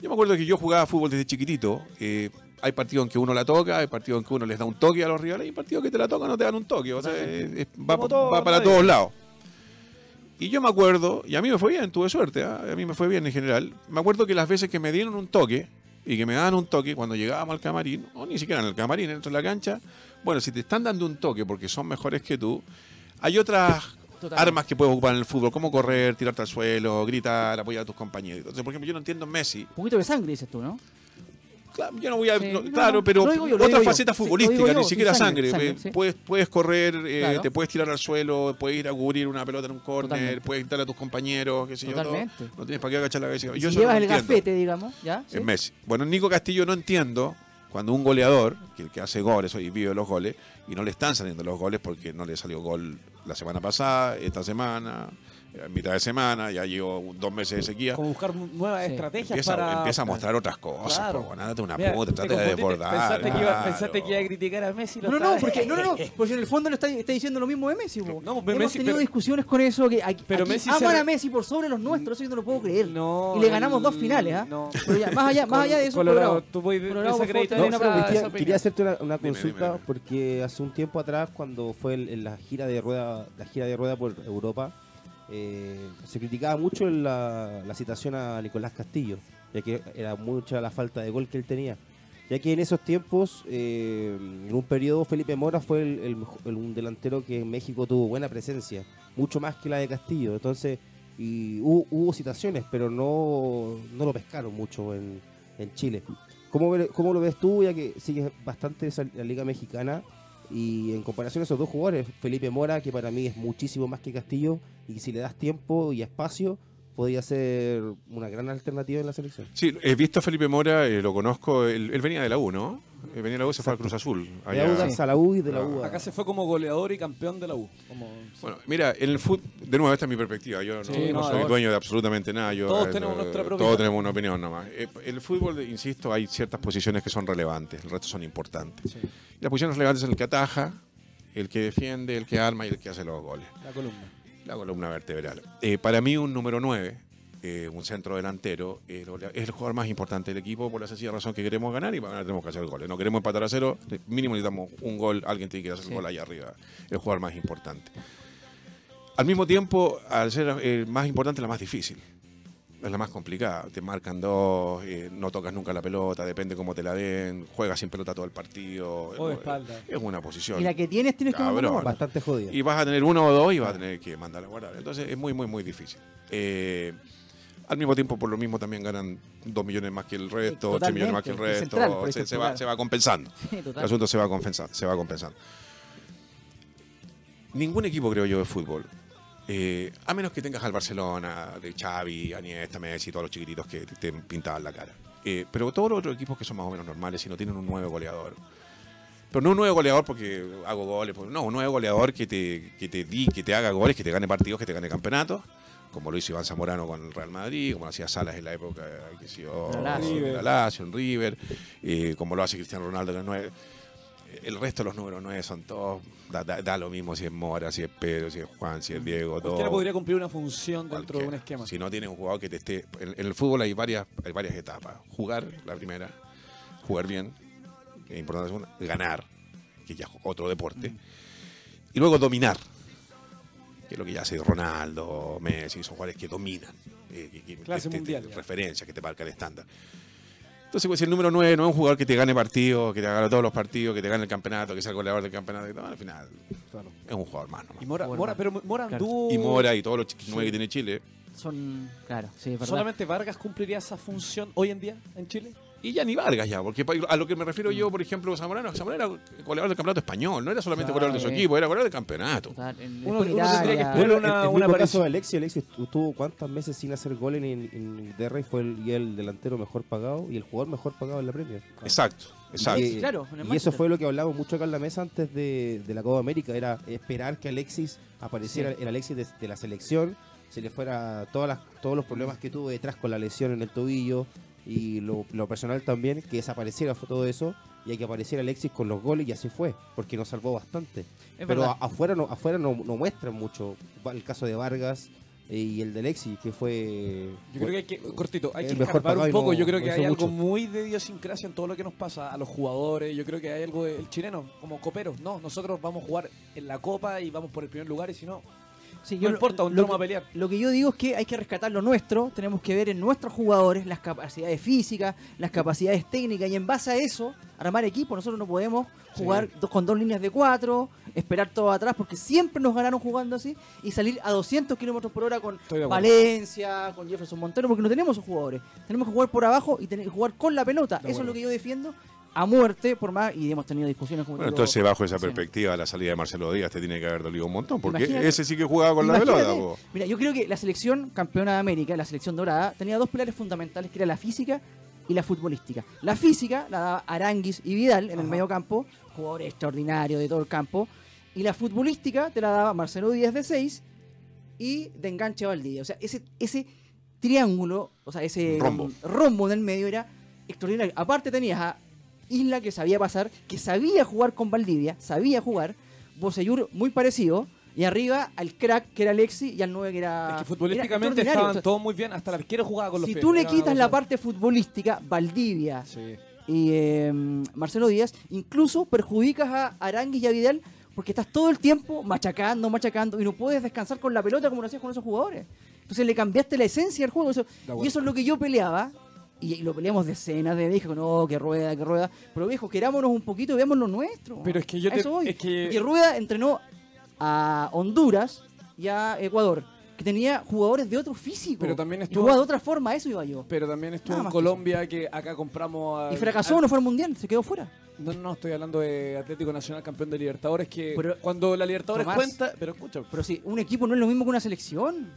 Yo me acuerdo que yo jugaba fútbol desde chiquitito. eh, hay partidos en que uno la toca, hay partidos en que uno les da un toque a los rivales, y hay partidos que te la tocan no te dan un toque. O sea, es- es- va, Como todo, va para nadie. todos lados. Y yo me acuerdo, y a mí me fue bien, tuve suerte, ¿ah? a mí me fue bien en general. Me acuerdo que las veces que me dieron un toque, y que me daban un toque cuando llegábamos al camarín, o ni siquiera en el camarín, dentro de la cancha, bueno, si te están dando un toque porque son mejores que tú, hay otras Totalmente. armas que puedes ocupar en el fútbol, como correr, tirarte al suelo, gritar, apoyar a tus compañeros. Entonces, por ejemplo, yo no entiendo en Messi. Un poquito de sangre, dices tú, ¿no? Claro, yo no voy a. Sí, no, no, claro, no, pero yo, otra yo. faceta futbolística, yo, ni siquiera sangre, sangre. sangre, eh, sí. puedes, puedes correr, eh, Claro. te puedes tirar al suelo, puedes ir a cubrir una pelota en un córner, Totalmente. puedes gritar a tus compañeros, qué sé yo. todo. Totalmente. No tienes para qué agachar la cabeza. Yo si no llevas el entiendo. gafete, digamos, ¿ya? En Messi. Bueno, en Nico Castillo no entiendo cuando un goleador, que el que hace goles hoy vive los goles, y no le están saliendo los goles porque no le salió gol la semana pasada, esta semana, a mitad de semana, ya llevo dos meses de sequía. Como buscar nuevas Sí. estrategias Empieza, para... empieza a mostrar otras cosas, Claro. po, date una Mira, puta, trata de desbordar. Pensaste, que iba, claro. pensaste que iba a criticar a Messi. lo No, no, porque, no, no, no, porque en el fondo le está, está diciendo lo mismo de Messi. po. No, pero Hemos Messi- tenido pero- discusiones con eso, que aquí, Pero aquí Messi aman se- a Messi por sobre los nuestros, eso yo no lo puedo creer. No, y le ganamos el- dos finales, ¿ah? No. Pero ya, más allá, más allá de eso, Colorado, tú Colorado, No, quería, hacerte una, una Dime, consulta dime, dime. porque hace un tiempo atrás cuando fue el- en la gira de rueda la gira de rueda por Europa eh, se criticaba mucho la, la citación a Nicolás Castillo ya que era mucha la falta de gol que él tenía. Ya que en esos tiempos eh, en un periodo Felipe Mora fue el, un delantero que en México tuvo buena presencia mucho más que la de Castillo. Entonces y hubo, hubo citaciones pero no, no lo pescaron mucho en, en Chile. ¿Cómo, ¿Cómo lo ves tú, ya que sigues bastante la Liga Mexicana? Y en comparación a esos dos jugadores, Felipe Mora, que para mí es muchísimo más que Castillo, y si le das tiempo y espacio, podría ser una gran alternativa en la selección. Sí, he visto a Felipe Mora, eh, lo conozco, él, él venía de la U, ¿no? Él venía de la U, se fue al Cruz Azul. De allá. Audax a la U y de la. U a- Acá se fue como goleador y campeón de la U. Como- Bueno, mira, en el fútbol, de nuevo, esta es mi perspectiva. Yo no, Sí, no no, soy ahora- dueño de absolutamente nada. Yo, Todos eh, tenemos eh, nuestra propia Todos tenemos una opinión nomás. Eh, El fútbol, insisto, hay ciertas posiciones que son relevantes, el resto son importantes. Sí, Y las posiciones relevantes son el que ataja, el que defiende, el que arma y el que hace los goles. la columna. La columna vertebral. Eh, para mí, un número 9, un centro delantero, eh, es el jugador más importante del equipo por la sencilla razón que queremos ganar y para ganar tenemos que hacer goles. No queremos empatar a cero, mínimo necesitamos un gol, alguien tiene que hacer el gol allá arriba. El jugador más importante. Al mismo tiempo, al ser el más importante, la más difícil. Es la más complicada. Te marcan dos, eh, no tocas nunca la pelota, depende cómo te la den, juegas sin pelota todo el partido. O de espalda. Es una posición. Y la que tienes, tienes que mandar Bastante jodida. Y vas a tener uno o dos y vas a tener que mandar a guardar. Entonces es muy, muy, muy difícil. Eh, al mismo tiempo, por lo mismo, también ganan dos millones más que el resto, tres millones más que el resto. central, se, va, se va compensando. Sí, El asunto se va compensando. Se va compensando. Ningún equipo, creo yo, de fútbol, eh, a menos que tengas al Barcelona, de Xavi, Aniesta, Messi, todos los chiquititos que te, pintaban la cara. Eh, pero todos los otros equipos que son más o menos normales y no tienen un nuevo goleador. Pero no un nuevo goleador porque hago goles, porque- no, un nuevo goleador que te, que te di, que te haga goles, que te gane partidos, que te gane campeonatos, como lo hizo Iván Zamorano con el Real Madrid, como lo hacía Salas en la época que La Lazio. en la Lazio, en River, eh, como lo hace Cristiano Ronaldo en el 9. El resto de los números 9 son todos, da, da- da lo mismo si es Mora, si es Pedro, si es Juan, si es Diego, todo. Cualquiera podría cumplir una función dentro de un esquema. Si no tienes un jugador que te esté. En, en el fútbol hay varias, hay varias etapas. Jugar, la primera. Jugar bien, que es importante la segunda. Ganar, que ya es otro deporte. y luego dominar. Que es lo que ya hace Ronaldo, Messi, son jugadores que dominan. eh, que- Clase que te- mundial, te- ya. referencia, que te marca el estándar. Entonces, pues, si el número 9 no es un jugador que te gane partidos, que te gane todos los partidos, que te gane el campeonato, que sea el goleador del campeonato, y todo, al final es un jugador más. nomás. Y Mora, Mora. Mora- pero Mora Claro. anduvo... Y Mora y todos los ch- nueve que tiene Chile. Son, claro, sí. ¿Solamente Vargas cumpliría esa función hoy en día en Chile? Y ya ni Vargas ya, porque a lo que me refiero yo, por ejemplo, Zamorano, Zamorano era goleador del campeonato español, no era solamente goleador de su equipo, era goleador del campeonato. El- Uno- uno tendría que esperar Bueno, una- el, el una mismo caso de Alexis. Alexis estuvo cuántos meses sin hacer gol en, en Inglaterra y fue el, y el delantero mejor pagado y el jugador mejor pagado en la Premier. Exacto, exacto. Y, Claro, el y eso fue lo que hablamos mucho acá en la mesa antes de, de la Copa América, era esperar que Alexis apareciera, el Alexis de, de la selección, se le fuera todas las, todos los problemas que tuvo detrás con la lesión en el tobillo y lo, lo personal también, que desapareciera todo eso y hay que apareciera Alexis con los goles y así fue, porque nos salvó bastante. Es Pero a- afuera no, afuera no, no muestran mucho el caso de Vargas eh, y el de Alexis, que fue... Yo creo que hay que, cortito, hay que escarbar un poco. no- Yo creo que hay algo muy de idiosincrasia en todo lo que nos pasa a los jugadores. Yo creo que hay algo del chileno, como coperos. No, nosotros vamos a jugar en la copa y vamos por el primer lugar y si no, Sí, no yo lo- importa, lo, entramos que- a pelear. Lo que yo digo es que hay que rescatar lo nuestro, tenemos que ver en nuestros jugadores las capacidades físicas, las capacidades técnicas y en base a eso armar equipo. Nosotros no podemos jugar dos, con dos líneas de cuatro, esperar todo atrás porque siempre nos ganaron jugando así y salir a 200 kilómetros por hora con. Valencia, con Jefferson Montero porque no tenemos esos jugadores. Tenemos que jugar por abajo y tener que jugar con la pelota. De Eso es lo que yo defiendo a muerte por más y hemos tenido discusiones como Bueno, entonces bajo esa perspectiva la salida de Marcelo Díaz te tiene que haber dolido un montón, porque Imagínate- ese sí que jugaba con la pelota. po. Mira, yo creo que la selección campeona de América, la selección dorada, tenía dos pilares fundamentales que era la física y la futbolística. La física la daba Aranguis y Vidal en el medio campo, jugadores extraordinarios de todo el campo. Y la futbolística te la daba Marcelo Díaz de 6 y de enganche Valdivia. O sea, ese, ese triángulo, o sea, ese Rombo. rombo en el medio era extraordinario. Aparte tenías a Isla que sabía pasar, que sabía jugar con Valdivia, sabía jugar, Boseyur muy parecido, y arriba al crack que era Alexi y al 9 que era. es que era futbolísticamente extraordinario. estaban todos muy bien, hasta el arquero jugaba con los si pies. tú le Era quitas la parte futbolística, Valdivia Sí. y eh, Marcelo Díaz, incluso perjudicas a Aranguis y a Vidal porque estás todo el tiempo machacando, machacando y no puedes descansar con la pelota como lo hacías con esos jugadores. Entonces le cambiaste la esencia del juego. eso- y eso es lo que yo peleaba. Y, y lo peleamos decenas de veces, no, que rueda, que rueda. Pero viejo, querámonos un poquito y veamos lo nuestro. Pero es que yo te- eso voy. es que- Porque Rueda entrenó a Honduras y a Ecuador, que tenía jugadores de otro físico. Pero también y estuvo- jugaba de otra forma, eso iba yo. Pero también estuvo Nada en que Colombia que, acá compramos a, Y fracasó, al- no fue al mundial, se quedó fuera. No, no, estoy hablando de Atlético Nacional campeón de Libertadores que Pero- cuando la Libertadores Tomás. cuenta, pero escucha, Pero si un equipo no es lo mismo que una selección.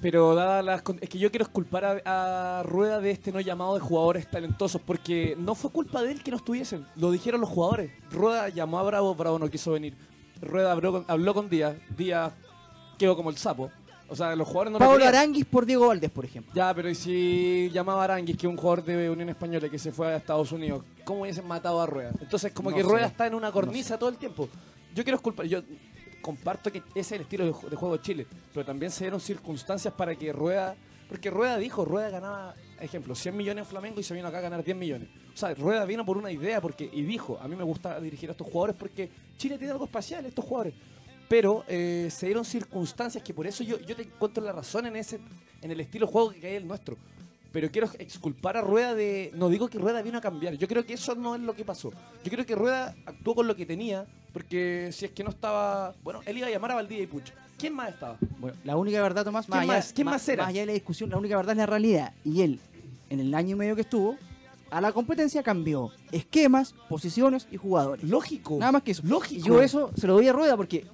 Pero dadas las es que yo quiero culpar a, a Rueda de este no llamado de jugadores talentosos porque no fue culpa de él que no estuviesen, lo dijeron los jugadores. Rueda llamó a Bravo, Bravo no quiso venir. Rueda habló con, habló con Díaz, Díaz quedó como el sapo. O sea, los jugadores no lo Pablo. Aranguis por Diego Valdés, por ejemplo. Ya, pero ¿y si llamaba a Aranguis, que es un jugador de Unión Española que se fue a Estados Unidos, ¿cómo hubiesen matado a Rueda? Entonces, como No que sé. Rueda está en una cornisa todo el tiempo. Yo quiero culpar, yo comparto que ese es el estilo de, de juego de Chile, pero también se dieron circunstancias para que Rueda, porque Rueda dijo, Rueda ganaba, ejemplo, 100 millones en Flamengo y se vino acá a ganar 10 millones. O sea, Rueda vino por una idea porque y dijo, a mí me gusta dirigir a estos jugadores porque Chile tiene algo espacial, estos jugadores. Pero eh, se dieron circunstancias que por eso yo, yo te encuentro la razón en ese en el estilo de juego que hay el nuestro. Pero quiero exculpar a Rueda de... No digo que Rueda vino a cambiar. Yo creo que eso no es lo que pasó. Yo creo que Rueda actuó con lo que tenía. Porque si es que no estaba... Bueno, él iba a llamar a Valdivia y Pucho. ¿Quién más estaba? Bueno, la única verdad, Tomás, ¿Quién allá- más? ¿Quién más era? Más allá de la discusión, la única verdad es la realidad. Y él, en el año y medio que estuvo, a la competencia cambió esquemas, posiciones y jugadores. Lógico. Nada más que eso. Lógico. Yo eso se lo doy a Rueda porque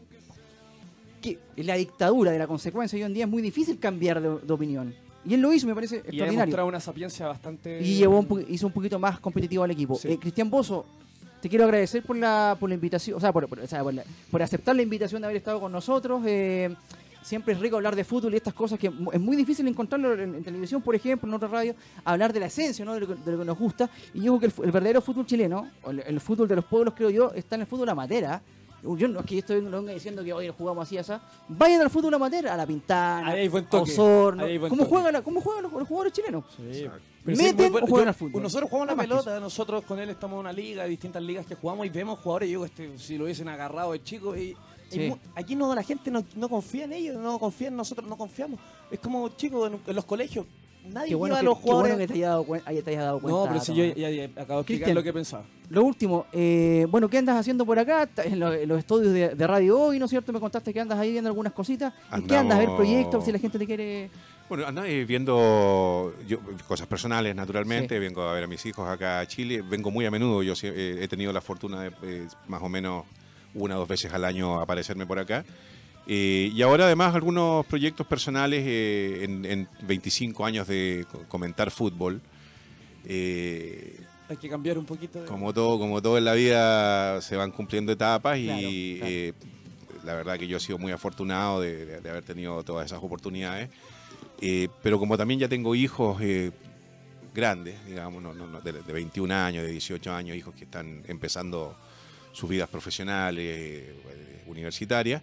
que la dictadura de la consecuencia hoy en día es muy difícil cambiar de, de opinión. Y él lo hizo, me parece Y ha extraordinario. demostrado una sapiencia bastante... Y llevó un hizo un poquito más competitivo al equipo. Sí. Eh, Cristian Bozo, te quiero agradecer por la, por la invitación, o sea, por, por- la- por aceptar la invitación de haber estado con nosotros. eh, siempre es rico hablar de fútbol y estas cosas que es muy difícil encontrarlo en, televisión, por ejemplo, en otra radio, hablar de la esencia, ¿no? de, lo que, nos gusta. Y yo creo que el, verdadero fútbol chileno, el, el fútbol de los pueblos, creo yo, está en el fútbol amateur. Yo no es que yo estoy no venga diciendo que hoy jugamos así, así. Vayan al fútbol amateur, a la Pintana, Ahí hay buen a. Osorno. Ahí hay buen ¿Cómo, toque. juegan ¿Cómo juegan los, los jugadores chilenos? Sí. ¿Meten sí, muy bueno. o juegan Yo- al fútbol? Nosotros jugamos la pelota, nosotros con él estamos en una liga, distintas ligas que jugamos y vemos jugadores, yo este, si lo hubiesen agarrado de chico y Sí. Aquí no la gente no, no confía en ellos, no confía en nosotros, no confiamos. Es como, chicos, en, en los colegios, nadie Qué bueno, lleva que, a los qué bueno jugadores. que te hayas dado, cuen- hayas dado cuenta. no, pero si yo ya, ya acabo de explicar Cristian. lo que pensaba. Lo último, eh, bueno, ¿qué andas haciendo por acá? En, lo- en los estudios de, de radio hoy, ¿no es cierto? Me contaste que andas ahí viendo algunas cositas. ¿Y qué andas a ver proyectos? Si la gente te quiere... Bueno, ando viendo yo, cosas personales, naturalmente. Sí. Vengo a ver a mis hijos acá a Chile. Vengo muy a menudo. Yo sí, eh, he tenido la fortuna de eh, más o menos una o dos veces al año aparecerme por acá. Eh, y ahora además algunos proyectos personales eh, en, en 25 años de co- comentar fútbol. Eh, Hay que cambiar un poquito. De... como todo, como todo en la vida se van cumpliendo etapas y Claro, la verdad que yo he sido muy afortunado de, de- de haber tenido todas esas oportunidades. Pero como también ya tengo hijos grandes, digamos, no- no- no, de, de 21 años, de 18 años, hijos que están empezando sus vidas profesionales, universitarias,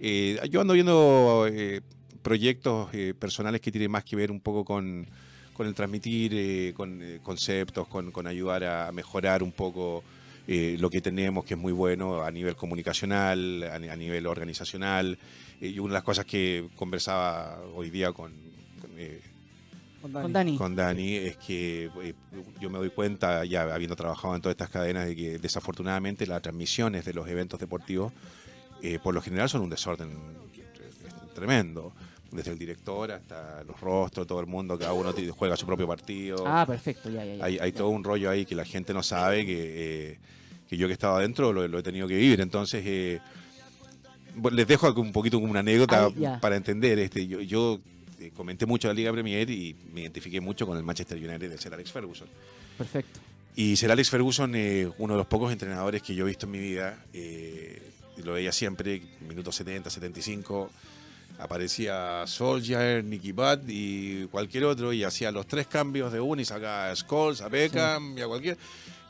eh, yo ando viendo eh, proyectos eh, personales que tienen más que ver un poco con, con el transmitir eh, con eh, conceptos, con, con ayudar a mejorar un poco eh, lo que tenemos, que es muy bueno a nivel comunicacional, a, ni- a nivel organizacional. Eh, y una de las cosas que conversaba hoy día con, con, eh, Con Dani. con Dani es que yo me doy cuenta, ya habiendo trabajado en todas estas cadenas, de que desafortunadamente las transmisiones de los eventos deportivos eh, por lo general son un desorden tremendo. Desde el director hasta los rostros, todo el mundo, cada uno juega su propio partido. Ah, perfecto, ya, ya, ya. hay, hay todo un rollo ahí que la gente no sabe, que, eh, que yo que estaba adentro lo, lo he tenido que vivir. Entonces, eh, les dejo un poquito como una anécdota para entender. Este, yo yo eh, comenté mucho la Liga Premier y me identifiqué mucho con el Manchester United de Sir Alex Ferguson. Perfecto. Y Sir Alex Ferguson, eh, uno de los pocos entrenadores que yo he visto en mi vida, eh, lo veía siempre, minutos 70, 75, aparecía Solskjaer, Nicky Butt y cualquier otro, y hacía los tres cambios de uno y sacaba a Scholes, a Beckham y a cualquier.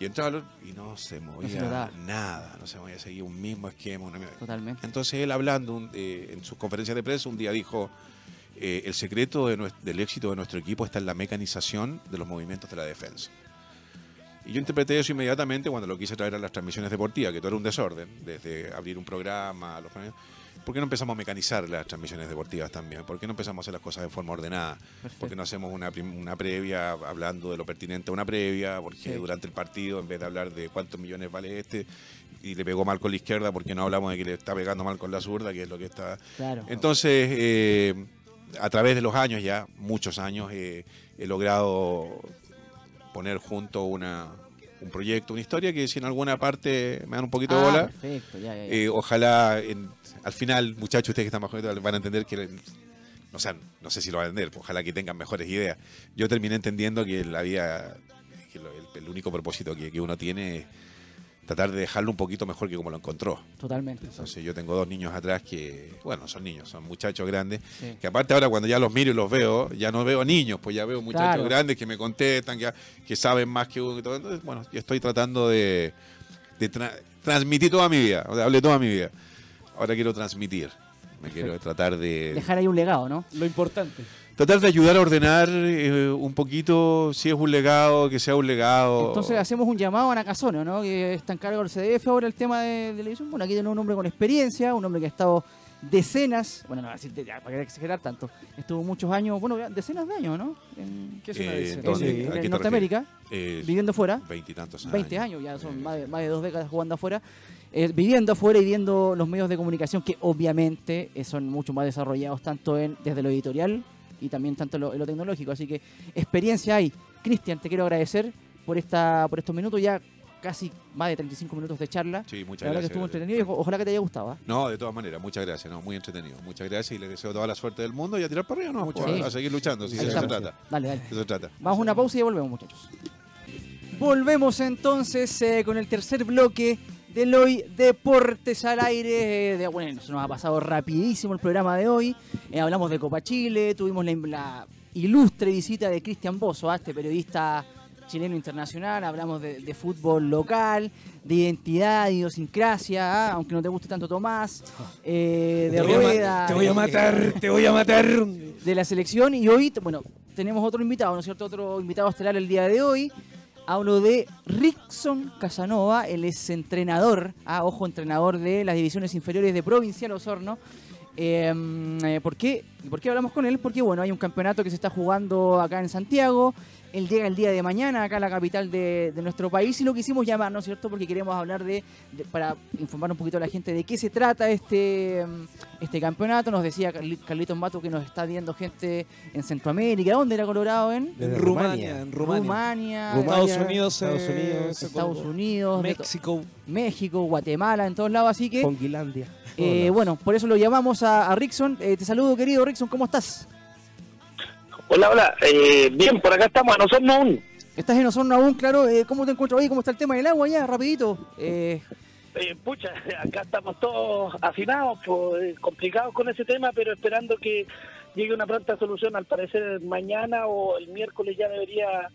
Y entraba otro y no se movía nada, no se movía, seguía un mismo esquema. Una... Totalmente. Entonces él hablando un- eh, en sus conferencias de prensa un día dijo, eh, el secreto de del éxito de nuestro equipo está en la mecanización de los movimientos de la defensa. Y yo interpreté eso inmediatamente cuando lo quise traer a las transmisiones deportivas, que todo era un desorden, desde abrir un programa, los ¿Por qué no empezamos a mecanizar las transmisiones deportivas también? ¿Por qué no empezamos a hacer las cosas de forma ordenada? ¿Por qué no hacemos una, una previa hablando de lo pertinente a una previa? Porque Sí. durante el partido, en vez de hablar de cuántos millones vale este, y le pegó mal con la izquierda, ¿por qué no hablamos de que le está pegando mal con la zurda, que es lo que está... Claro. Entonces, eh, a través de los años ya, muchos años, eh, he logrado poner junto una, un proyecto, una historia que si en alguna parte me dan un poquito de Ah, bola, Perfecto, ya, ya, ya. eh, ojalá en- al final, muchachos, ustedes que están más jóvenes van a entender que, o sea, no sé si lo van a entender, ojalá que tengan mejores ideas. Yo terminé entendiendo que la vida, que lo- el, el único propósito que, que uno tiene es tratar de dejarlo un poquito mejor que como lo encontró. Totalmente. Entonces yo tengo dos niños atrás que, bueno, son niños, son muchachos grandes, Sí. que aparte ahora cuando ya los miro y los veo, ya no veo niños, pues ya veo muchachos Claro. grandes que me contestan, que, que saben más que uno y todo. Entonces, bueno, yo estoy tratando de, de tra- transmitir toda mi vida, o sea, hablé toda mi vida. Ahora quiero transmitir. Me quiero tratar de Dejar ahí un legado, ¿no? Lo importante. Tratar de ayudar a ordenar eh, un poquito si es un legado, que sea un legado. Entonces hacemos un llamado a Nakazone, ¿no? Que está en cargo del CDF ahora el tema de, de la edición. Bueno, aquí tenemos un hombre con experiencia, un hombre que ha estado decenas, bueno, no, así, ya, para exagerar tanto, estuvo muchos años, bueno, decenas de años, ¿no? En, ¿Qué es una Eh, en- ¿dónde? en ¿A qué te Norteamérica, Eh, viviendo fuera. veintitantos años. 20 años, ya son Eh, más de, más de dos décadas jugando afuera, eh, viviendo afuera y viendo los medios de comunicación que obviamente son mucho más desarrollados tanto en desde lo editorial y también tanto en lo, en lo tecnológico. Así que experiencia hay. Cristian, te quiero agradecer por esta por estos minutos, ya casi más de 35 minutos de charla. Sí, muchas La verdad que gracias. estuvo entretenido y ojalá que te haya gustado. ¿ah? No, de todas maneras, muchas gracias, no, muy entretenido. Muchas gracias y les deseo toda la suerte del mundo y a tirar para arriba, no, Muchas a, gracias. a seguir luchando, si eso se trata. Dale, dale. se trata. Vamos a una pausa y ya volvemos, muchachos. Volvemos entonces eh, con el tercer bloque del hoy Deportes al aire. eh, de, bueno, se nos ha pasado rapidísimo el programa de hoy. Eh, hablamos de Copa Chile, tuvimos la, la ilustre visita de Cristian Bozo, este periodista chileno internacional. Hablamos de, de fútbol local, de identidad, idiosincrasia, ah, aunque no te guste tanto Tomás, eh, de Te rueda. Te voy a eh, matar, te voy a matar. de la selección y hoy, bueno, tenemos otro invitado, ¿no es cierto? Otro invitado estelar el día de hoy. Hablo de Rickson Casanova, él es entrenador, ah, ojo, entrenador de las divisiones inferiores de Provincial Osorno. Em, eh, ¿por, qué? ¿Por qué hablamos con él? Porque bueno, hay un campeonato que se está jugando acá en Santiago. Él llega el día de mañana acá a la capital de, de nuestro país y lo quisimos llamar, ¿no es cierto? Porque queremos hablar de, de- para informar un poquito a la gente de qué se trata este, este campeonato. Nos decía Carli- Carlitos Mato que nos está viendo gente en Centroamérica. ¿Dónde era Colorado? En En Rumania, en Rumania. Rumania, Rumania, Estados Unidos, Estados eh, Unidos, Estados México. México, Guatemala, en todos lados. Así que, Ponguilandia. eh, bueno, por eso lo llamamos a, a Rickson. Eh, te saludo, querido Rickson, ¿cómo estás? Hola, hola. Eh, bien, por acá estamos. Nosotros aún. Estás en Osorno aún, claro. Eh, ¿Cómo te encuentras hoy? ¿Cómo está el tema del agua ya? Rapidito. Eh, Eh, pucha, acá estamos todos afinados, pues, complicados con ese tema, pero esperando que llegue una pronta solución. Al parecer mañana o el miércoles ya debería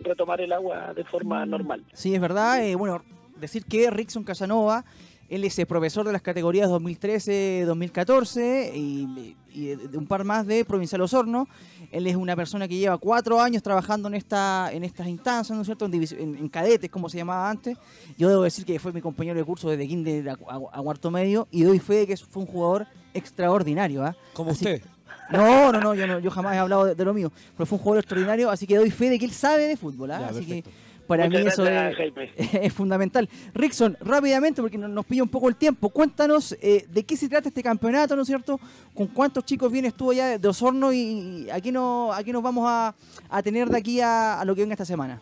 retomar el agua de forma normal. sí, es verdad. Eh, bueno, decir que Rickson Casanova, él es eh, profesor de las categorías 2013-2014 y, y de un par más de Provincial Osorno. Él es una persona que lleva cuatro años trabajando en esta en estas instancias, ¿no es cierto? En, divis- en- en cadetes, como se llamaba antes. Yo debo decir que fue mi compañero de curso desde kinder a, a- a cuarto medio y doy fe de que fue un jugador extraordinario. ¿ah? Como Así- usted. No, no, no yo, no, yo jamás he hablado de, de lo mío, pero fue un jugador extraordinario, así que doy fe de que él sabe de fútbol. ¿ah? Ya, así perfecto. que para Muchas mí eso es, fundamental. Rickson, rápidamente, porque no- nos pilla un poco el tiempo, cuéntanos eh, de qué se trata este campeonato, ¿no es cierto? ¿Con cuántos chicos vienes tú allá de, Osorno y, aquí, no, aquí nos vamos a, a tener de aquí a, a lo que venga esta semana?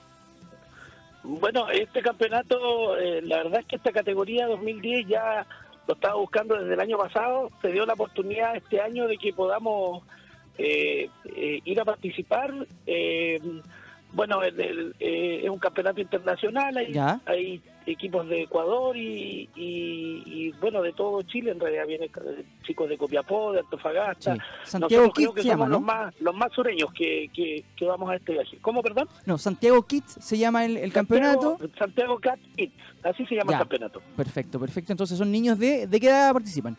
Bueno, este campeonato, eh, la verdad es que esta categoría 2010 ya lo estaba buscando desde el año pasado. Se dio la oportunidad este año de que podamos eh, eh, ir a participar. Bueno, el- el, eh, es un campeonato internacional, hay, Ya. hay equipos de Ecuador y, y- y, bueno, de todo Chile, en realidad vienen eh, chicos de Copiapó, de Antofagasta. Sí. Santiago Nosotros creo Kids que se llama, somos los más, los más sureños que, que, que vamos a este viaje. ¿Cómo, perdón? No, Santiago Kids se llama el, el campeonato. Santiago, Santiago Cat Kids, así se llama Ya. el campeonato. Perfecto, perfecto. Entonces son niños de... ¿De qué edad participan?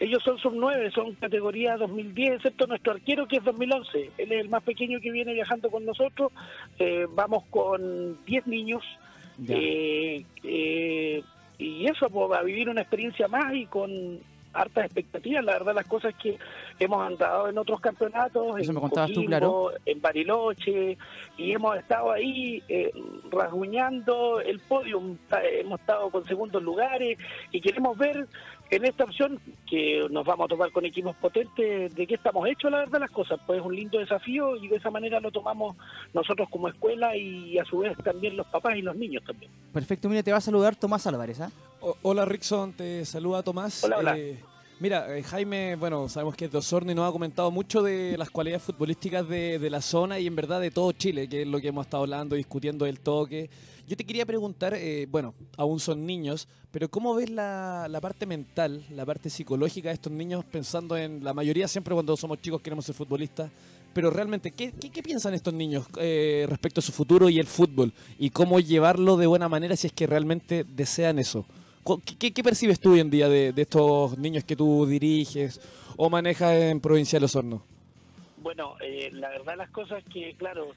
Ellos son sub 9, son categoría 2010, excepto nuestro arquero que es 2011. Él es el más pequeño que viene viajando con nosotros. Eh, vamos con 10 niños. Eh, eh, y eso, pues, a vivir una experiencia más y con hartas expectativas. La verdad, las cosas que hemos andado en otros campeonatos, Eso en me tú, claro. en Bariloche, y hemos estado ahí eh, rasguñando el podium. Ta- Hemos estado con segundos lugares y queremos ver en esta opción que nos vamos a tomar con equipos potentes de qué estamos hechos, la verdad, las cosas. Pues es un lindo desafío y de esa manera lo tomamos nosotros como escuela y a su vez también los papás y los niños también. Perfecto, mira, te va a saludar Tomás Álvarez, ¿ah? O- hola Rickson, te saluda Tomás. Hola, hola. Eh, mira, eh, Jaime, bueno, sabemos que es de Osorno y nos ha comentado mucho de las cualidades futbolísticas de, la zona y en verdad de todo Chile, que es lo que hemos estado hablando, discutiendo del toque. Yo te quería preguntar, eh, bueno, aún son niños, pero ¿cómo ves la, la parte mental, la parte psicológica de estos niños pensando en la mayoría siempre cuando somos chicos queremos ser futbolistas? Pero realmente, ¿qué, qué, qué piensan estos niños eh, respecto a su futuro y el fútbol? ¿Y cómo llevarlo de buena manera si es que realmente desean eso? ¿Qué, qué- qué percibes tú hoy en día de, de estos niños que tú diriges o manejas en Provincial Osorno? Bueno, eh, la verdad las cosas que, claro,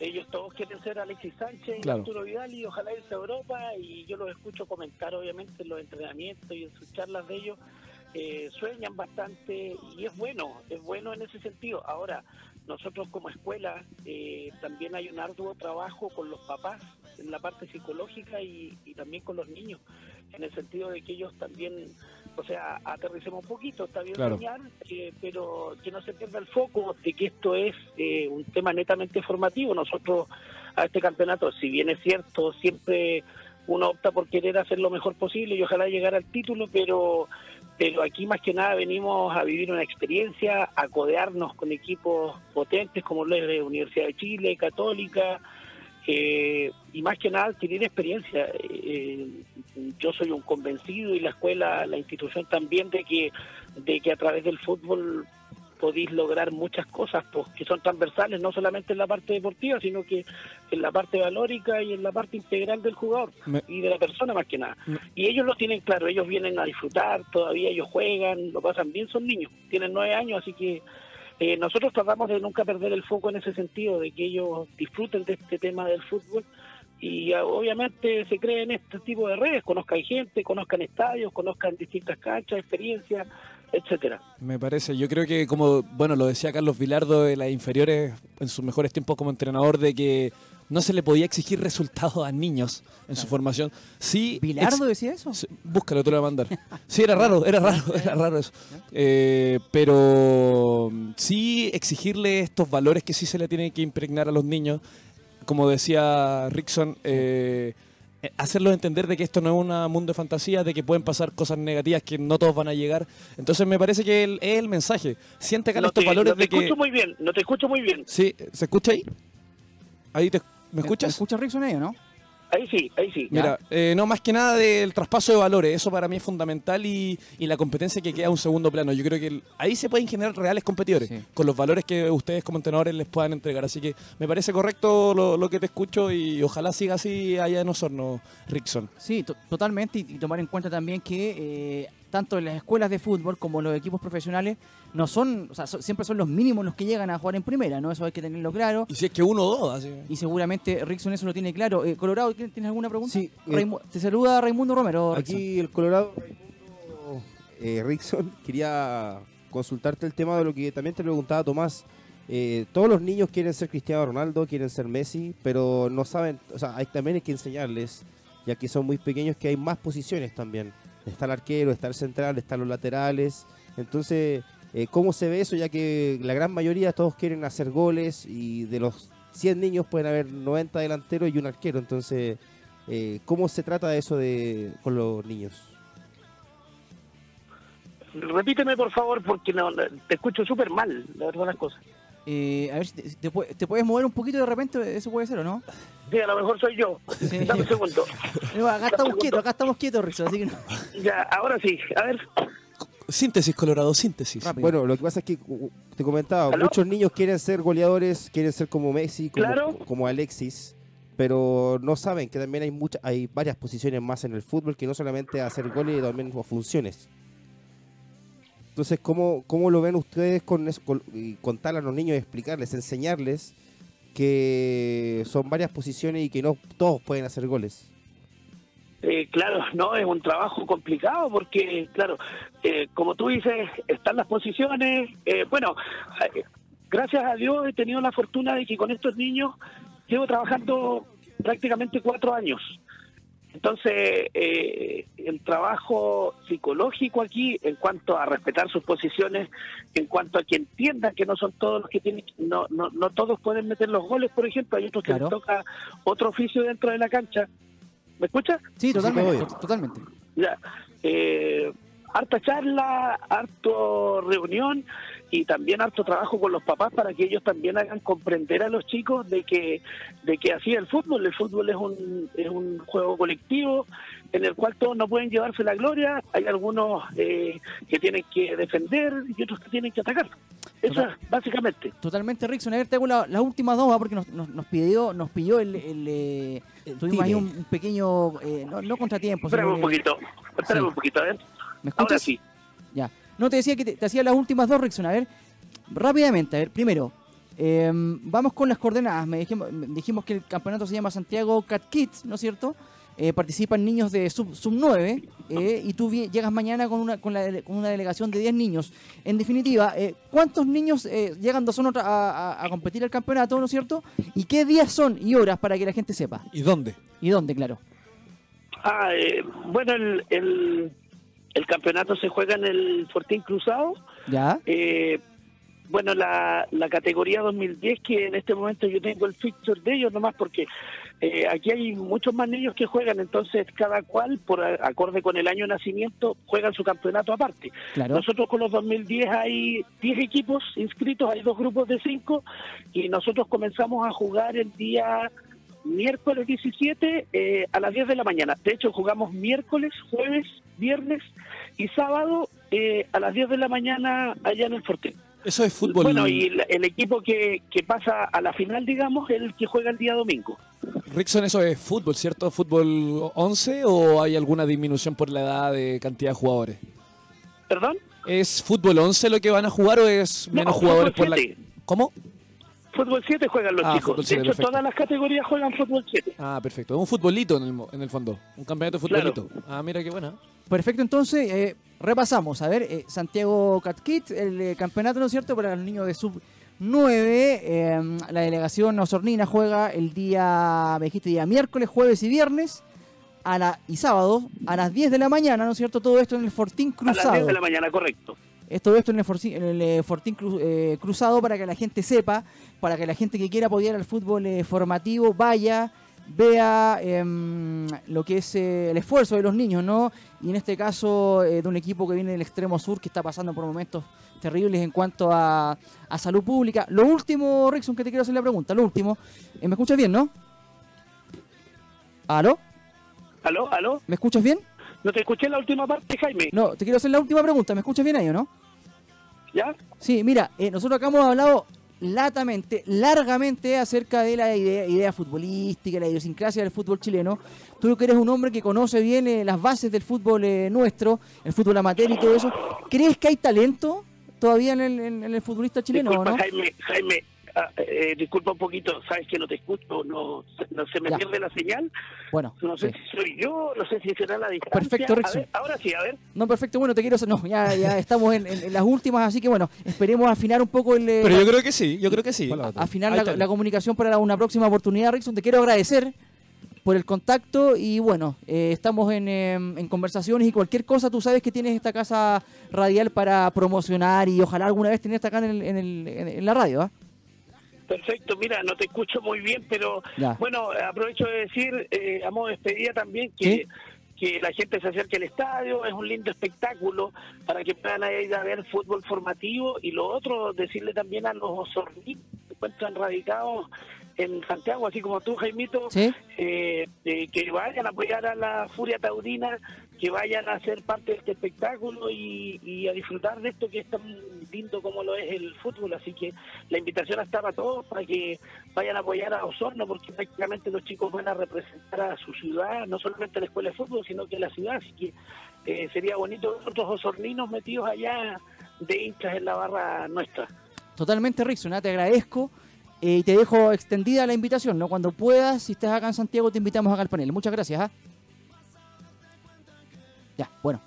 ellos todos quieren ser Alexis Sánchez y Claro. Arturo Vidal y ojalá irse a Europa y yo los escucho comentar obviamente en los entrenamientos y en sus charlas de ellos. eh, sueñan bastante y es bueno, es bueno en ese sentido. Ahora, nosotros como escuela eh, también hay un arduo trabajo con los papás en la parte psicológica y, y también con los niños, en el sentido de que ellos también, o sea, aterricemos un poquito, está bien Claro. soñar, eh, pero que no se pierda el foco de que esto es eh, un tema netamente formativo. Nosotros a este campeonato, si bien es cierto, siempre uno opta por querer hacer lo mejor posible y ojalá llegar al título, pero pero aquí más que nada venimos a vivir una experiencia, a codearnos con equipos potentes como lo es de Universidad de Chile, Católica, eh, y más que nada adquirir experiencia. Eh, yo soy un convencido y la escuela, la institución también de que de que a través del fútbol podéis lograr muchas cosas pues, que son transversales, no solamente en la parte deportiva, sino que en la parte valórica y en la parte integral del jugador Me- y de la persona más que nada. Me- Y ellos lo tienen claro, ellos vienen a disfrutar, todavía ellos juegan, lo pasan bien, son niños, tienen nueve años, así que eh, nosotros tratamos de nunca perder el foco en ese sentido, de que ellos disfruten de este tema del fútbol y ah, obviamente se creen este tipo de redes, conozcan gente, conozcan estadios, conozcan distintas canchas, experiencias, etcétera. Me parece, yo creo que como, bueno, lo decía Carlos Vilardo de las inferiores en sus mejores tiempos como entrenador, de que no se le podía exigir resultados a niños en su formación. Sí, ¿Bilardo decía eso? Sí, Búscalo, te lo voy a mandar. Sí, era raro, era raro, era raro eso. Eh, pero sí exigirle estos valores que sí se le tienen que impregnar a los niños, como decía Rickson, eh, hacerlos entender de que esto no es un mundo de fantasía, de que pueden pasar cosas negativas que no todos van a llegar. Entonces me parece que el- es el mensaje. Siente acá No estos te, valores no te de que... escucho muy bien, no te escucho muy bien. Sí, ¿se escucha ahí? Ahí te, ¿Me escuchas? ¿Escuchas Rickson ahí no? Ahí sí, ahí sí. Mira, eh, no más que nada del traspaso de valores, eso para mí es fundamental y, y la competencia que queda a un segundo plano. Yo creo que el- ahí se pueden generar reales competidores Sí. con los valores que ustedes como entrenadores les puedan entregar. Así que me parece correcto lo, lo que te escucho y ojalá siga así allá en Osorno, Rickson. Sí, to- totalmente. Y, y tomar en cuenta también que eh, tanto en las escuelas de fútbol como los equipos profesionales no son, o sea, so- siempre son los mínimos los que llegan a jugar en primera, ¿no? Eso hay que tenerlo claro. Y si es que uno o dos, así. Y seguramente Rickson eso lo tiene claro. Eh, Colorado, ¿tien- ¿tienes alguna pregunta? Sí, eh, Raimu- te saluda Raimundo Romero. Rickson. Aquí el Colorado Raimundo, eh, Rickson quería consultarte el tema de lo que también te preguntaba Tomás. Eh, todos los niños quieren ser Cristiano Ronaldo, quieren ser Messi, pero no saben, o sea, hay, también hay que enseñarles, ya que son muy pequeños, que hay más posiciones también. Está el arquero, está el central, están los laterales. Entonces, eh, ¿cómo se ve eso? Ya que la gran mayoría todos quieren hacer goles y de los 100 niños pueden haber 90 delanteros y un arquero. Entonces, eh, ¿cómo se trata de eso de, con los niños? Repíteme por favor porque no, te escucho súper mal, la verdad las cosas. Eh, a ver si te, te te puedes mover un poquito de repente, eso puede ser o no. Sí, a lo mejor soy yo. Sí. Dame un segundo. No, acá estamos quietos, acá estamos quietos, Rickson, así que no. Ya, ahora sí. A ver, Síntesis, Colorado, síntesis. Rápido. Bueno, lo que pasa es que te comentaba, ¿Aló? muchos niños quieren ser goleadores, quieren ser como Messi, como, Claro. como Alexis, pero no saben que también hay muchas, hay varias posiciones más en el fútbol que no solamente hacer goles, también o funciones. Entonces, ¿cómo, cómo lo ven ustedes con, eso, y contarle a los niños, explicarles, enseñarles que son varias posiciones y que no todos pueden hacer goles? Eh, claro, no, es un trabajo complicado porque, claro, eh, como tú dices, están las posiciones. eh, bueno, eh, gracias a Dios he tenido la fortuna de que con estos niños llevo trabajando prácticamente cuatro años. Entonces, eh, el trabajo psicológico aquí, en cuanto a respetar sus posiciones, en cuanto a que entiendan que no son todos los que tienen, no, no, no todos pueden meter los goles, por ejemplo, hay otros que Claro. les toca otro oficio dentro de la cancha. ¿Me escuchas? Sí, te totalmente, totalmente. Ya, eh, harta charla, harto reunión y también harto trabajo con los papás para que ellos también hagan comprender a los chicos de que de que así es el fútbol, el fútbol es un es un juego colectivo en el cual todos no pueden llevarse la gloria, hay algunos eh, que tienen que defender y otros que tienen que atacar. Eso Total. es básicamente. Totalmente, Rickson. A ver, te hago la- las últimas dos, ¿ah? porque nos, nos, nos pidió, nos pilló el... el, eh, tuvimos ahí tire. un, un pequeño, eh, no, no contratiempo. Espérame un poquito, espérame Sí. un poquito, a ver. ¿Me Ahora sí. Ya. No, te decía que te, te hacía las últimas dos, Rickson. A ver, rápidamente, a ver, primero, eh, vamos con las coordenadas. Me dijimos, me dijimos que el campeonato se llama Santiago Cat Kids, ¿no es cierto? Eh, participan niños de sub, sub 9 eh, y tú vi- llegas mañana con una, con, la dele- con una delegación de 10 niños. En definitiva, eh, ¿cuántos niños eh, llegan dos a, a, a competir al campeonato, ¿no es cierto? ¿Y qué días son y horas para que la gente sepa? ¿Y dónde? ¿Y dónde, claro? Ah, eh, bueno, el, el, el campeonato se juega en el Fortín Cruzado. ¿Ya? Eh, bueno, la, la categoría 2010, que en este momento yo tengo el fixture de ellos nomás porque eh, aquí hay muchos más niños que juegan, entonces cada cual, por acorde con el año de nacimiento, juegan su campeonato aparte. Claro. Nosotros con los 2010 hay 10 equipos inscritos, hay dos grupos de 5 y nosotros comenzamos a jugar el día miércoles 17 eh, a las 10 de la mañana. De hecho, jugamos miércoles, jueves, viernes y sábado eh, a las 10 de la mañana allá en el Fortín. Eso es fútbol. Bueno, y el, el equipo que, que pasa a la final, digamos, es el que juega el día domingo. Rickson, eso es fútbol, ¿cierto? ¿Fútbol 11 o hay alguna disminución por la edad de cantidad de jugadores? ¿Perdón? ¿Es fútbol 11 lo que van a jugar o es No, menos jugadores por la... ¿Cómo? Fútbol 7 juegan los Ah, chicos. fútbol de 7, hecho, perfecto. todas las categorías juegan fútbol 7. Ah, perfecto. Un futbolito en el, mo- en el fondo. Un campeonato de Claro. futbolito. Ah, mira qué buena. Perfecto, entonces eh, repasamos. A ver, eh, Santiago Cat Kids, el eh, campeonato, ¿no es cierto?, para los niños de sub 9. eh, la delegación osornina juega el día, me dijiste, día miércoles, jueves y viernes a la, y sábado a las 10 de la mañana, ¿no es cierto? Todo esto en el Fortín A las 10 Cruzado. de la mañana, correcto. Todo esto en el, Forci- en el, eh, Fortín Cru- eh, Cruzado para que la gente sepa, para que la gente que quiera apoyar al fútbol eh, formativo vaya, vea em, lo que es eh, el esfuerzo de los niños, ¿no? Y en este caso de un equipo que viene del extremo sur que está pasando por momentos terribles en cuanto a, a salud pública. Lo último, Rickson, que te quiero hacer la pregunta, lo último. ¿Me escuchas bien, no? ¿Aló? ¿Aló? ¿Aló? ¿Me escuchas bien? ¿No te escuché la última parte, Jaime? No, te quiero hacer la última pregunta. ¿Me escuchas bien ahí o no? ¿Ya? Sí, mira, eh, nosotros acá hemos hablado latamente, largamente acerca de la idea, idea futbolística, la idiosincrasia del fútbol chileno. Tú que eres un hombre que conoce bien eh, las bases del fútbol eh, nuestro, el fútbol amateur y todo eso, ¿crees que hay talento todavía en el, en- en el futbolista chileno o no? Jaime, Jaime, ah, eh, disculpa un poquito, sabes que no te escucho, no, no se me Ya. pierde la señal, Bueno, no sé sí. si soy yo, no sé si será la distancia. Perfecto, ahora sí, a ver. No, perfecto, bueno, te quiero hacer, no, ya, ya estamos en, en- en las últimas, así que bueno, esperemos afinar un poco el... eh, Pero yo creo que sí, yo creo que sí. Hola, afinar la, comunicación para una próxima oportunidad, Rickson. Te quiero agradecer por el contacto y bueno, eh, estamos en, em, en conversaciones y cualquier cosa, tú sabes que tienes esta casa radial para promocionar y ojalá alguna vez tenerte acá en, el- en el- en- en la radio. ¿ah? Perfecto, mira, no te escucho muy bien, pero Ya. bueno, aprovecho de decir, eh, a modo de despedida también, que, que la gente se acerque al estadio, es un lindo espectáculo para que puedan ir a ver fútbol formativo y lo otro, decirle también a los osorninos que se encuentran radicados en Santiago, así como tú, Jaimito, ¿Sí? eh, eh, que vayan a apoyar a la Furia Taurina, que vayan a ser parte de este espectáculo y, y a disfrutar de esto que es tan lindo como lo es el fútbol. Así que la invitación está para todos, para que vayan a apoyar a Osorno, porque prácticamente los chicos van a representar a su ciudad, no solamente la escuela de fútbol, sino que la ciudad. Así que eh, sería bonito ver otros osorninos metidos allá de hinchas en la barra nuestra. Totalmente, ¿ah? te agradezco eh, y te dejo extendida la invitación. ¿no? Cuando puedas, si estás acá en Santiago, te invitamos acá al panel. Muchas gracias. ¿ah? Ya, bueno.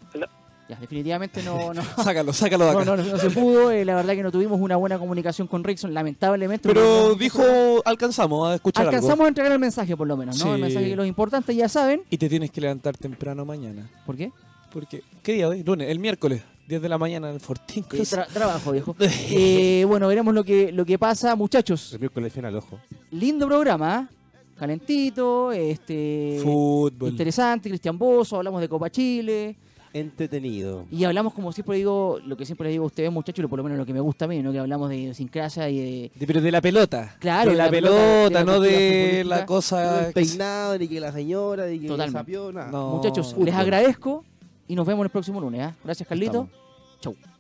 Ya, definitivamente no, no, Sácalo, sácalo de no, acá. no, no se pudo. eh, la verdad que no tuvimos una buena comunicación con Rickson, lamentablemente. Pero no- dijo, alcanzamos a escuchar Alcanzamos algo. a entregar el mensaje, por lo menos, ¿no? El mensaje que los importantes ya saben. Y te tienes que levantar temprano mañana. ¿Por qué? Porque, ¿qué día hoy? Lunes, el miércoles, 10 de la mañana en el Fortín. Tra- trabajo, viejo. Eh, bueno, veremos lo que, lo que pasa, muchachos. El miércoles final, ojo. Lindo programa, ¿eh? calentito, este Fútbol. interesante, Cristian Bozo, hablamos de Copa Chile Entretenido. y hablamos como siempre digo, lo que siempre les digo a ustedes muchachos, por lo menos lo que me gusta a mí, ¿no? que hablamos de idiosincrasia y de... De- pero de la pelota. Claro, de la, pelota, de la no de la cosa. peinado, ni que la señora, ni que Totalmente. No, muchachos, fútbol. les agradezco y nos vemos el próximo lunes. ¿ah? Gracias Carlito. Estamos. Chau.